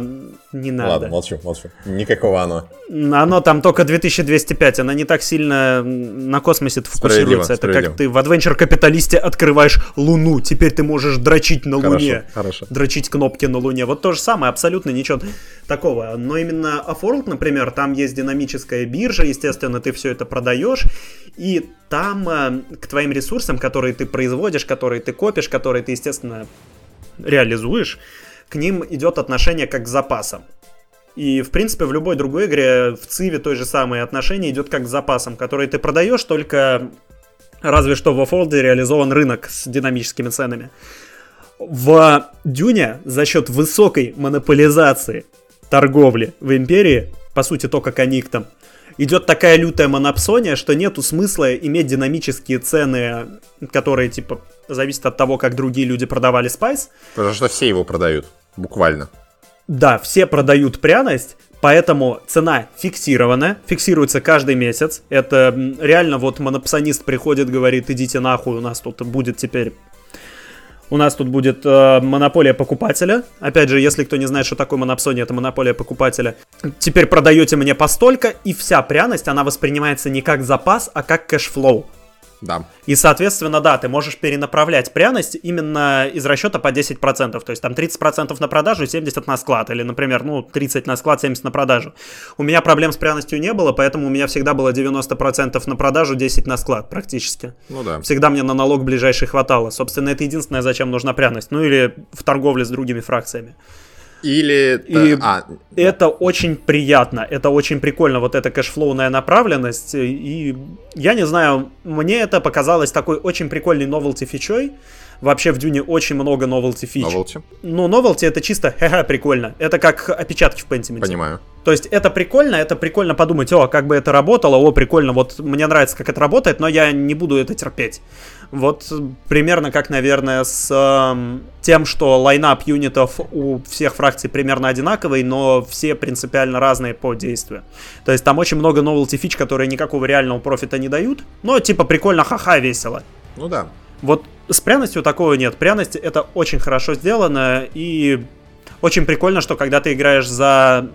не надо. Ладно, молчу, молчу. Никакого оно. Оно там только 2205, она не так сильно на космосе фокусируется. Это как ты в Adventure Капиталисте открываешь Луну, теперь ты можешь дрочить на хорошо, Луне. Хорошо. Дрочить кнопки на Луне. Вот то же самое, абсолютно ничего такого. Но именно Offworld, например, там есть динамическая биржа, естественно, ты все это продаешь, и там э, к твоим ресурсам, которые ты производишь, которые ты копишь, которые ты, естественно, реализуешь, к ним идет отношение как к запасам. И, в принципе, в любой другой игре, в Циве той же самое отношение идет как к запасам, которые ты продаешь, только разве что в Офолде реализован рынок с динамическими ценами. В Дюне за счет высокой монополизации торговли в Империи, по сути, то, как они их там идет такая лютая монопсония, что нету смысла иметь динамические цены, которые, типа, зависят от того, как другие люди продавали spice. Потому что все его продают, буквально. Да, все продают пряность, поэтому цена фиксирована, фиксируется каждый месяц. Это реально вот монопсонист приходит, говорит, идите нахуй, у нас тут будет теперь у нас тут будет э, монополия покупателя. Опять же, если кто не знает, что такое монопсония, это монополия покупателя. Теперь продаете мне постолько, и вся пряность, она воспринимается не как запас, а как cash flow. Да. И, соответственно, да, ты можешь перенаправлять пряность именно из расчета по 10%. То есть там 30% на продажу, 70% на склад. Или, например, ну, 30 на склад, 70 на продажу. У меня проблем с пряностью не было, поэтому у меня всегда было 90% на продажу, 10 на склад практически. Ну да. Всегда мне на налог ближайший хватало. Собственно, это единственное, зачем нужна пряность. Ну или в торговле с другими фракциями. Или... И а, это очень приятно, это очень прикольно, вот эта кэшфлоуная направленность. И я не знаю, мне это показалось такой очень прикольной новелти фичой. Вообще в Дюне очень много новелти фич. Новелти? Ну, новелти это чисто <laughs> ха-ха прикольно. Это как опечатки в Pentiment. Понимаю. То есть это прикольно, это прикольно подумать, о, как бы это работало, о, прикольно, вот мне нравится, как это работает, но я не буду это терпеть. Вот примерно как, наверное, с э, тем, что лайнап юнитов у всех фракций примерно одинаковый, но все принципиально разные по действию. То есть там очень много novelty фич, которые никакого реального профита не дают, но типа прикольно, ха-ха, весело. Ну да. Вот с пряностью такого нет. Пряность это очень хорошо сделано и очень прикольно, что когда ты играешь за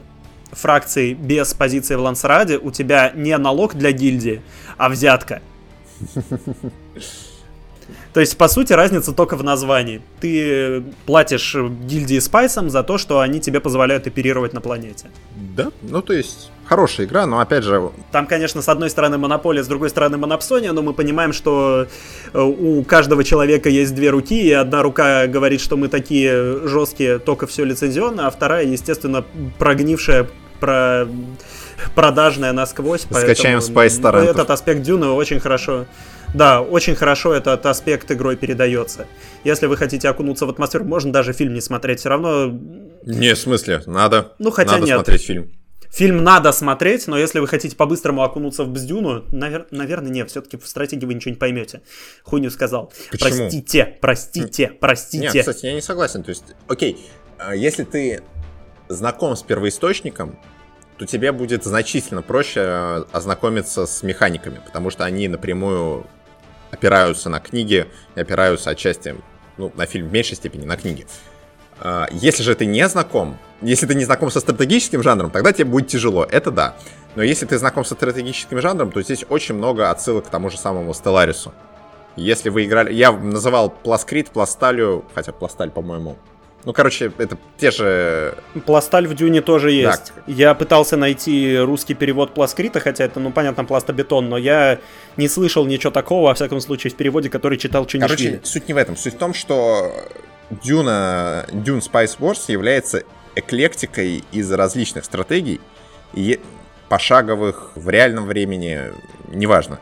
фракцией без позиции в Лансраде, у тебя не налог для гильдии, а взятка. <laughs> То есть, по сути, разница только в названии. Ты платишь гильдии Спайсом за то, что они тебе позволяют оперировать на планете. Да, ну то есть хорошая игра, но опять же... Там, конечно, с одной стороны монополия, с другой стороны монопсония, но мы понимаем, что э, у каждого человека есть две руки, и одна рука говорит, что мы такие жесткие, только все лицензионно, а вторая, естественно, прогнившая, про продажная насквозь. Скачаем Spice Torrent. Этот аспект Дюны очень хорошо да, очень хорошо этот аспект игрой передается. Если вы хотите окунуться в атмосферу, можно даже фильм не смотреть, все равно... Не, в смысле, надо. Ну, хотя надо нет. смотреть фильм. Фильм надо смотреть, но если вы хотите по-быстрому окунуться в Бздюну, навер... наверное, нет, все-таки в стратегии вы ничего не поймете. Хуйню сказал. Почему? Простите, простите, простите. Нет, кстати, я не согласен. То есть, окей, а если ты знаком с первоисточником, то тебе будет значительно проще э, ознакомиться с механиками, потому что они напрямую опираются на книги и опираются отчасти, ну, на фильм в меньшей степени, на книги. А, если же ты не знаком, если ты не знаком со стратегическим жанром, тогда тебе будет тяжело, это да. Но если ты знаком со стратегическим жанром, то здесь очень много отсылок к тому же самому Стелларису. Если вы играли... Я называл Пласкрит, Пласталью, хотя Пласталь, по-моему, ну, короче, это те же... Пласталь в Дюне тоже есть. Да. Я пытался найти русский перевод пласкрита, хотя это, ну, понятно, пластобетон, но я не слышал ничего такого, во всяком случае, в переводе, который читал Чунишвили. Короче, суть не в этом. Суть в том, что Дюна, Дюн Spice Wars является эклектикой из различных стратегий, и пошаговых, в реальном времени, неважно.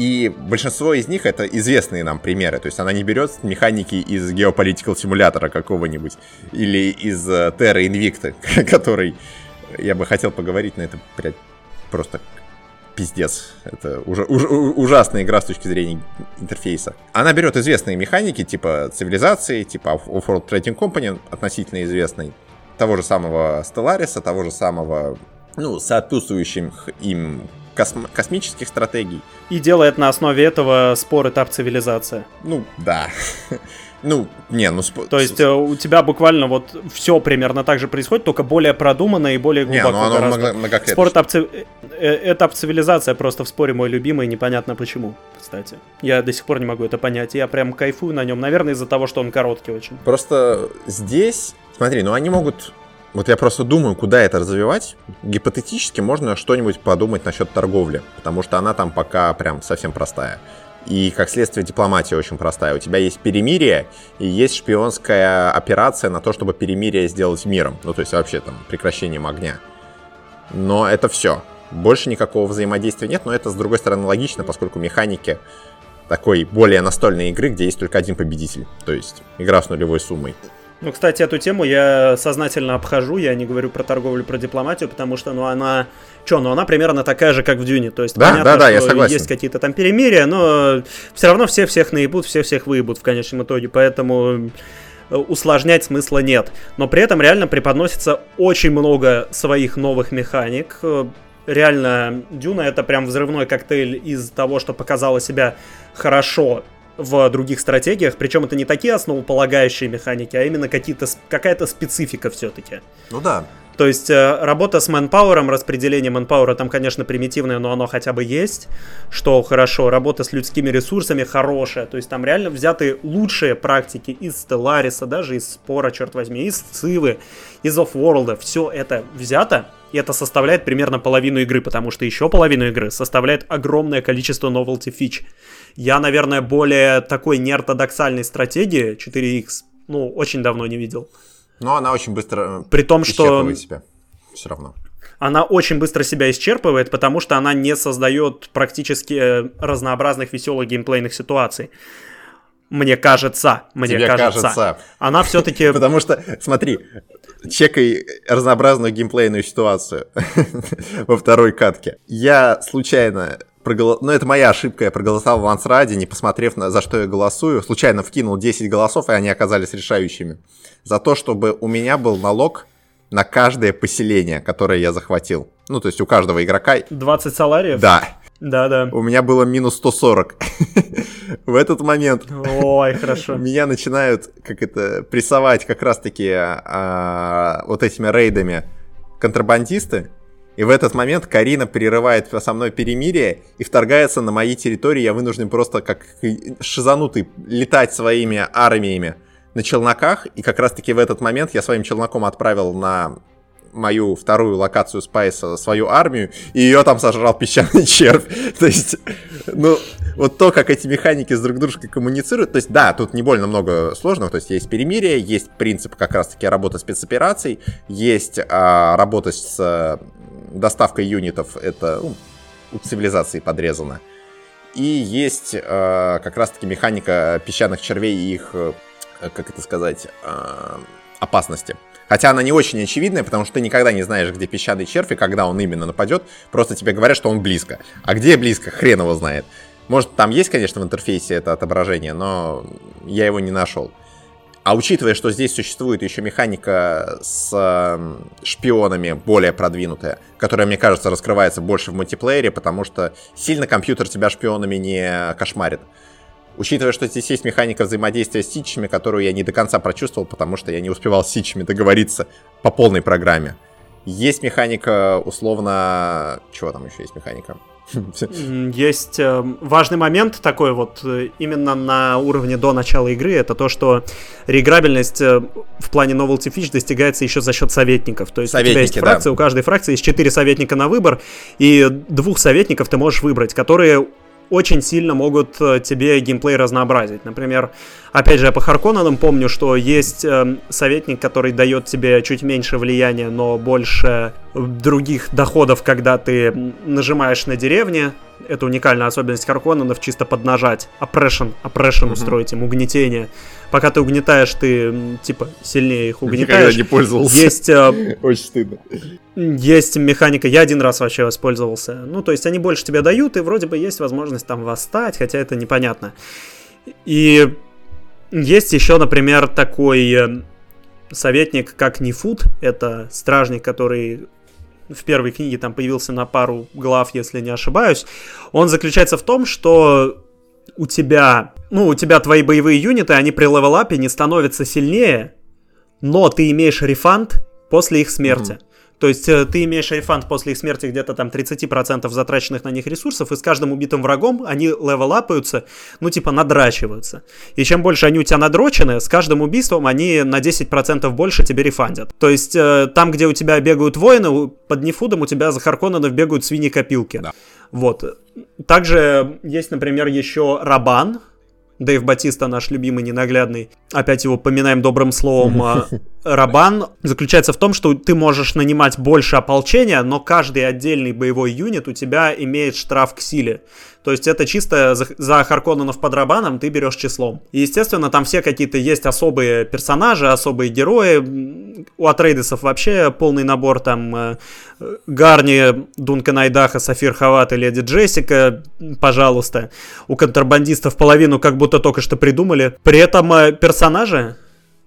И большинство из них это известные нам примеры. То есть она не берет механики из геополитикал симулятора какого-нибудь или из uh, Terra Invicta, который я бы хотел поговорить, на это просто пиздец. Это уже, уж, ужасная игра с точки зрения интерфейса. Она берет известные механики, типа цивилизации, типа Off-World Trading Company, относительно известной, того же самого Stellaris, того же самого, ну, соответствующих им косм- космических стратегий. И делает на основе этого спор этап цивилизация. Ну, да. <laughs> Ну, не, ну... То есть э, у тебя буквально вот все примерно так же происходит, только более продуманно и более глубоко не, ну оно гораздо. Много, Спор этап, цив... Э, этап цивилизация просто в споре мой любимый, непонятно почему, кстати. Я до сих пор не могу это понять. Я прям кайфую на нем, наверное, из-за того, что он короткий очень. Просто здесь, смотри, ну они могут вот я просто думаю, куда это развивать. Гипотетически можно что-нибудь подумать насчет торговли, потому что она там пока прям совсем простая. И, как следствие, дипломатия очень простая. У тебя есть перемирие и есть шпионская операция на то, чтобы перемирие сделать миром. Ну, то есть вообще там прекращением огня. Но это все. Больше никакого взаимодействия нет, но это, с другой стороны, логично, поскольку механики такой более настольной игры, где есть только один победитель. То есть игра с нулевой суммой. Ну, кстати, эту тему я сознательно обхожу, я не говорю про торговлю, про дипломатию, потому что, ну, она... Че, ну, она примерно такая же, как в Дюне, то есть да, понятно, да, да, я согласен. есть какие-то там перемирия, но все равно все всех наебут, все всех выебут в конечном итоге, поэтому э, усложнять смысла нет. Но при этом реально преподносится очень много своих новых механик. Реально, Дюна это прям взрывной коктейль из того, что показала себя хорошо в других стратегиях, причем это не такие основополагающие механики, а именно какие-то, какая-то специфика все-таки. Ну да. То есть э, работа с манпауэром, распределение манпауэра там, конечно, примитивное, но оно хотя бы есть, что хорошо. Работа с людскими ресурсами хорошая. То есть там реально взяты лучшие практики из Стеллариса, даже из Спора, черт возьми, из Цивы, из Offworld. Все это взято, и это составляет примерно половину игры, потому что еще половину игры составляет огромное количество novelty фич. Я, наверное, более такой неортодоксальной стратегии 4X, ну, очень давно не видел. Но она очень быстро При том, что... себя. Все равно. Она очень быстро себя исчерпывает, потому что она не создает практически э, разнообразных веселых геймплейных ситуаций. Мне кажется, мне Тебе кажется. кажется. Она все-таки... <laughs> Потому что, смотри, чекай разнообразную геймплейную ситуацию <laughs> во второй катке. Я случайно прогол... ну это моя ошибка, я проголосовал в Ансраде, не посмотрев на за что я голосую, случайно вкинул 10 голосов, и они оказались решающими. За то, чтобы у меня был налог на каждое поселение, которое я захватил. Ну, то есть у каждого игрока... 20 салариев? Да. Да, да. У меня было минус 140. <laughs> В этот момент Ой, хорошо. меня начинают, как это, прессовать как раз-таки а, вот этими рейдами контрабандисты, и в этот момент Карина прерывает со мной перемирие и вторгается на мои территории. Я вынужден просто как шизанутый летать своими армиями на челноках. И как раз таки в этот момент я своим челноком отправил на мою вторую локацию Спайса, свою армию, и ее там сожрал песчаный <laughs> червь. то есть, ну, вот то, как эти механики с друг дружкой коммуницируют, то есть, да, тут не больно много сложного, то есть есть перемирие, есть принцип как раз-таки работы спецопераций, есть а, работа с доставкой юнитов это ну, у цивилизации подрезано. И есть э, как раз-таки механика песчаных червей и их, э, как это сказать, э, опасности. Хотя она не очень очевидная, потому что ты никогда не знаешь, где песчаный червь и когда он именно нападет. Просто тебе говорят, что он близко. А где близко, хрен его знает. Может, там есть, конечно, в интерфейсе это отображение, но я его не нашел. А учитывая, что здесь существует еще механика с э, шпионами более продвинутая, которая, мне кажется, раскрывается больше в мультиплеере, потому что сильно компьютер тебя шпионами не кошмарит. Учитывая, что здесь есть механика взаимодействия с сичами, которую я не до конца прочувствовал, потому что я не успевал с сичами договориться по полной программе. Есть механика, условно... Чего там еще есть механика? Есть э, важный момент такой вот э, именно на уровне до начала игры, это то, что реиграбельность э, в плане novelty fish достигается еще за счет советников. То есть Советники, у тебя есть фракция, да. у каждой фракции есть четыре советника на выбор, и двух советников ты можешь выбрать, которые очень сильно могут э, тебе геймплей разнообразить. Например, опять же, я по Харконненам помню, что есть э, советник, который дает тебе чуть меньше влияния, но больше других доходов, когда ты нажимаешь на деревне. Это уникальная особенность Харконненов, чисто поднажать. Oppression, oppression mm-hmm. устроить им, угнетение. Пока ты угнетаешь, ты, типа, сильнее их угнетаешь. Никогда не пользовался. Есть... Э, <laughs> Очень стыдно. Есть механика, я один раз вообще воспользовался. Ну, то есть они больше тебе дают, и вроде бы есть возможность там восстать, хотя это непонятно. И есть еще, например, такой э, советник, как Нефут. Это стражник, который в первой книге там появился на пару глав, если не ошибаюсь. Он заключается в том, что у тебя, ну, у тебя твои боевые юниты, они при левелапе не становятся сильнее, но ты имеешь рефанд после их смерти. Mm-hmm. То есть э, ты имеешь рефанд после их смерти где-то там 30% затраченных на них ресурсов, и с каждым убитым врагом они левелапаются, ну типа надрачиваются. И чем больше они у тебя надрочены, с каждым убийством они на 10% больше тебе рефандят. То есть э, там, где у тебя бегают воины, под нефудом у тебя за Харконненов бегают свиньи-копилки. Да. Вот. Также есть, например, еще Рабан, Дэйв Батиста, наш любимый ненаглядный, опять его поминаем добрым словом, а, <laughs> Рабан, заключается в том, что ты можешь нанимать больше ополчения, но каждый отдельный боевой юнит у тебя имеет штраф к силе. То есть это чисто за, за Харконненов под Рабаном ты берешь числом. И, естественно, там все какие-то есть особые персонажи, особые герои. У Атрейдесов вообще полный набор там э, Гарни, Дункан Айдаха, Сафир Хават и Леди Джессика, пожалуйста. У контрабандистов половину как будто только что придумали. При этом э, персонажи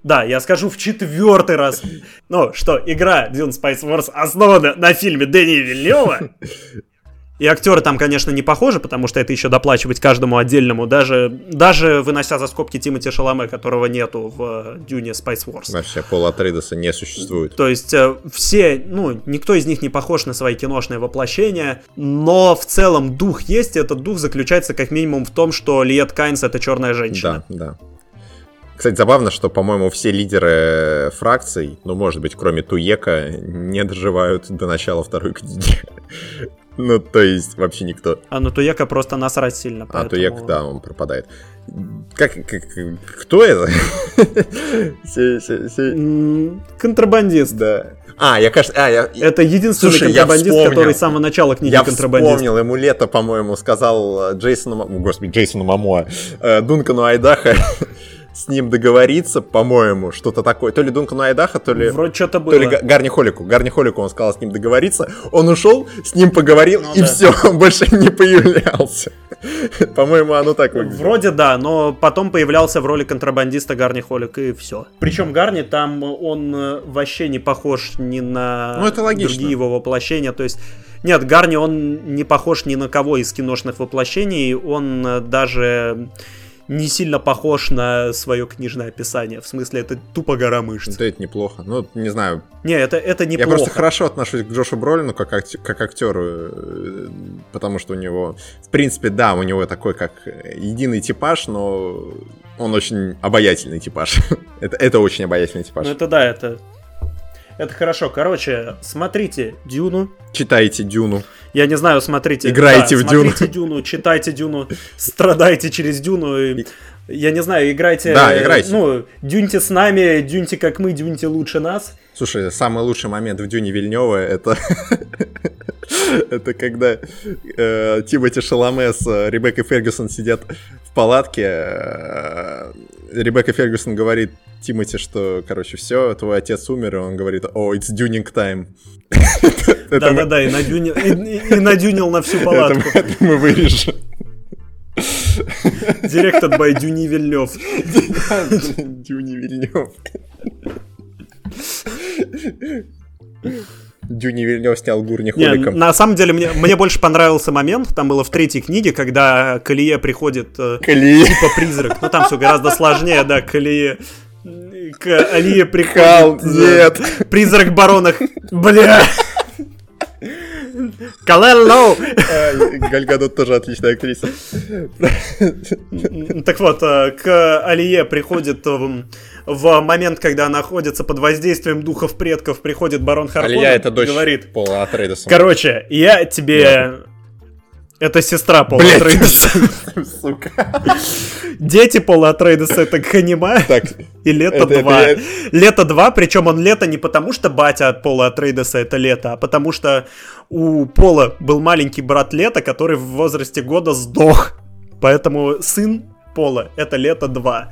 да, я скажу в четвертый раз. Ну, что, игра Dune Spice Wars основана на фильме Дэни Вильнева. <laughs> И актеры там, конечно, не похожи, потому что это еще доплачивать каждому отдельному, даже, даже вынося за скобки Тимати Шаломе, которого нету в Дюне Spice Wars. Вообще, Пола Атрейдеса не существует. То есть э, все, ну, никто из них не похож на свои киношные воплощения, но в целом дух есть, и этот дух заключается как минимум в том, что Лиет Кайнс — это черная женщина. Да, да. Кстати, забавно, что, по-моему, все лидеры фракций, ну, может быть, кроме Туека, не доживают до начала второй книги. Ну, то есть, вообще никто. А, ну Туека просто насрать сильно, поэтому... А Туек, да, он пропадает. Как, как кто это? <laughs> Контрабандист. Да. А, я, кажется, а, я... Это единственный Слушай, контрабандист, который с самого начала книги я контрабандист. Я вспомнил, ему лето, по-моему, сказал Джейсону... Господи, Джейсону Мамоа. Э, Дункану Айдаха с ним договориться, по-моему, что-то такое. То ли Дункану Айдаха, то ли... Вроде что-то было. То ли Гарни Холику. Гарни Холику он сказал с ним договориться. Он ушел, с ним поговорил, ну, и да. все, он больше не появлялся. <laughs> По-моему, оно так выглядит. Вроде да, но потом появлялся в роли контрабандиста Гарни Холик, и все. Причем Гарни там, он э, вообще не похож ни на ну, это логично. другие его воплощения, то есть... Нет, Гарни, он не похож ни на кого из киношных воплощений, он э, даже не сильно похож на свое книжное описание. В смысле, это тупо гора мышц. Да это неплохо. Ну, не знаю. Не, это, это неплохо. Я просто хорошо отношусь к Джошу Бролину как, акти- как актеру, э, потому что у него, в принципе, да, у него такой как единый типаж, но он очень обаятельный типаж. <laughs> это, это очень обаятельный типаж. Ну это да, это это хорошо. Короче, смотрите Дюну. Читайте Дюну. Я не знаю, смотрите. Играйте да, в Дюну. Смотрите Дюну, читайте Дюну, страдайте через Дюну. И, я не знаю, играйте. Да, играйте. Ну, дюньте с нами, дюньте как мы, дюньте лучше нас. Слушай, самый лучший момент в Дюне Вильнева это Это когда э, Тимоти Шаломе с э, Ребеккой Фергюсон сидят в палатке. э, Ребекка Фергюсон говорит Тимоти, что, короче, все, твой отец умер, и он говорит, о, it's duning time. Да-да-да, и надюнил, на всю палатку. это мы вырежем. Директор by Дюни Вильнев. Дюни Вильнев. Дюни Вильнев снял Гурни Холиком. на самом деле мне, мне больше понравился момент, там было в третьей книге, когда Калие приходит э, Колеи. типа призрак. Ну там все гораздо сложнее, да, Калие. К Алие Кал, приходит. э, нет. Призрак барона. Бля. Калеллоу. А, Галь Гадот тоже отличная актриса. Так вот, э, к Алие приходит в, в момент, когда находится под воздействием духов предков, приходит барон Харконнен Алия это дочь говорит, Пола Атрейдеса. короче, я тебе... Это сестра Пола Блядь, Атрейдеса. <laughs> сука. Дети Пола Атрейдеса это Ханима Так, и Лето это- 2. это Лето 2, причем он Лето не потому, что батя от Пола Атрейдеса это Лето, а потому что у Пола был маленький брат Лето, который в возрасте года сдох. Поэтому сын Пола это Лето 2.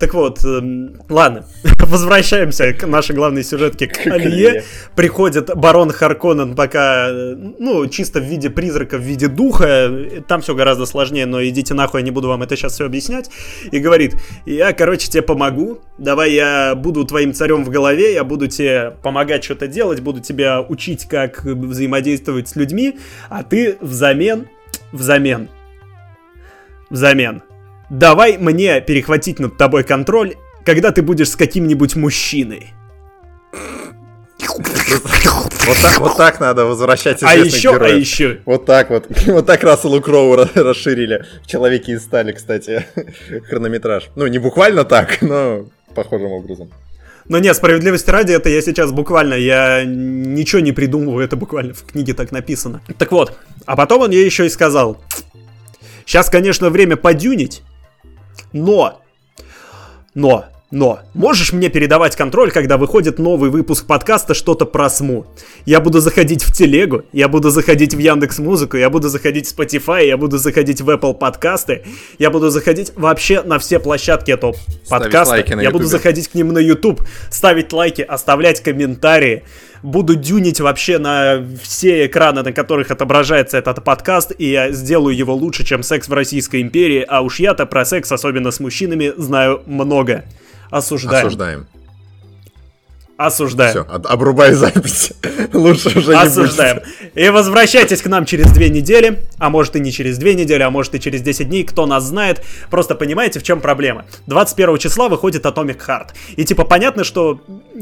Так вот, эм, ладно, <laughs> возвращаемся к нашей главной сюжетке, к. Алие. Приходит барон Харконнен пока, э, ну, чисто в виде призрака, в виде духа, там все гораздо сложнее, но идите нахуй, я не буду вам это сейчас все объяснять, и говорит, я, короче, тебе помогу, давай я буду твоим царем в голове, я буду тебе помогать что-то делать, буду тебя учить, как взаимодействовать с людьми, а ты взамен, взамен, взамен, давай мне перехватить над тобой контроль, когда ты будешь с каким-нибудь мужчиной. вот так, вот так надо возвращать А еще, а героев. еще, Вот так вот. <laughs> Вот так Расселу Кроу ра- расширили в «Человеке из стали», кстати, <laughs> хронометраж. Ну, не буквально так, но похожим образом. Но нет, справедливости ради, это я сейчас буквально, я ничего не придумываю, это буквально в книге так написано. Так вот, а потом он ей еще и сказал, сейчас, конечно, время подюнить, но, но, но, можешь мне передавать контроль, когда выходит новый выпуск подкаста «Что-то про СМУ». Я буду заходить в Телегу, я буду заходить в Яндекс Музыку, я буду заходить в Spotify, я буду заходить в Apple подкасты, я буду заходить вообще на все площадки этого подкаста. лайки на я буду Ютубе. заходить к ним на YouTube, ставить лайки, оставлять комментарии. Буду дюнить вообще на все экраны, на которых отображается этот подкаст, и я сделаю его лучше, чем секс в Российской империи, а уж я-то про секс, особенно с мужчинами, знаю много. Осуждаем. Осуждаем. Осуждаем. Все, обрубай запись. <laughs> Лучше уже не Осуждаем. будет. И возвращайтесь к нам через две недели, а может и не через две недели, а может и через 10 дней, кто нас знает. Просто понимаете, в чем проблема. 21 числа выходит Atomic Heart. И типа понятно, что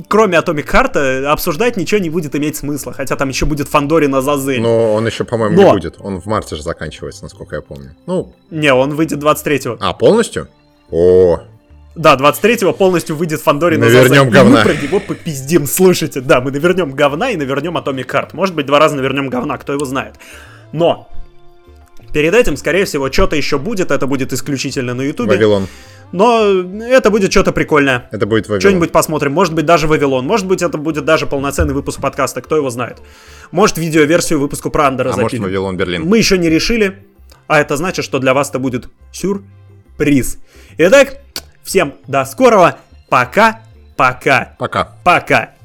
кроме Atomic Heart обсуждать ничего не будет иметь смысла, хотя там еще будет Фандорина Зазель. Но он еще, по-моему, Но- не будет. Он в марте же заканчивается, насколько я помню. Ну, Не, он выйдет 23-го. а, полностью? О, Да, 23-го полностью выйдет Фандорина Навернем Зазель. И говна. мы про него попиздим, слушайте. Да, мы навернем говна и навернем Atomic Heart. Может быть, два раза навернем говна, кто его знает. Но перед этим, скорее всего, что-то еще будет. Это будет исключительно на Ютубе. Вавилон. Но это будет что-то прикольное. Это будет Вавилон. Что-нибудь посмотрим. Может быть, даже Вавилон. Может быть, это будет даже полноценный выпуск подкаста. Кто его знает. Может, видеоверсию выпуску про Андера А может, запилим. Вавилон Берлин. Мы еще не решили. А это значит, что для вас это будет сюрприз. Итак, всем до скорого. Пока. Пока. Пока. Пока.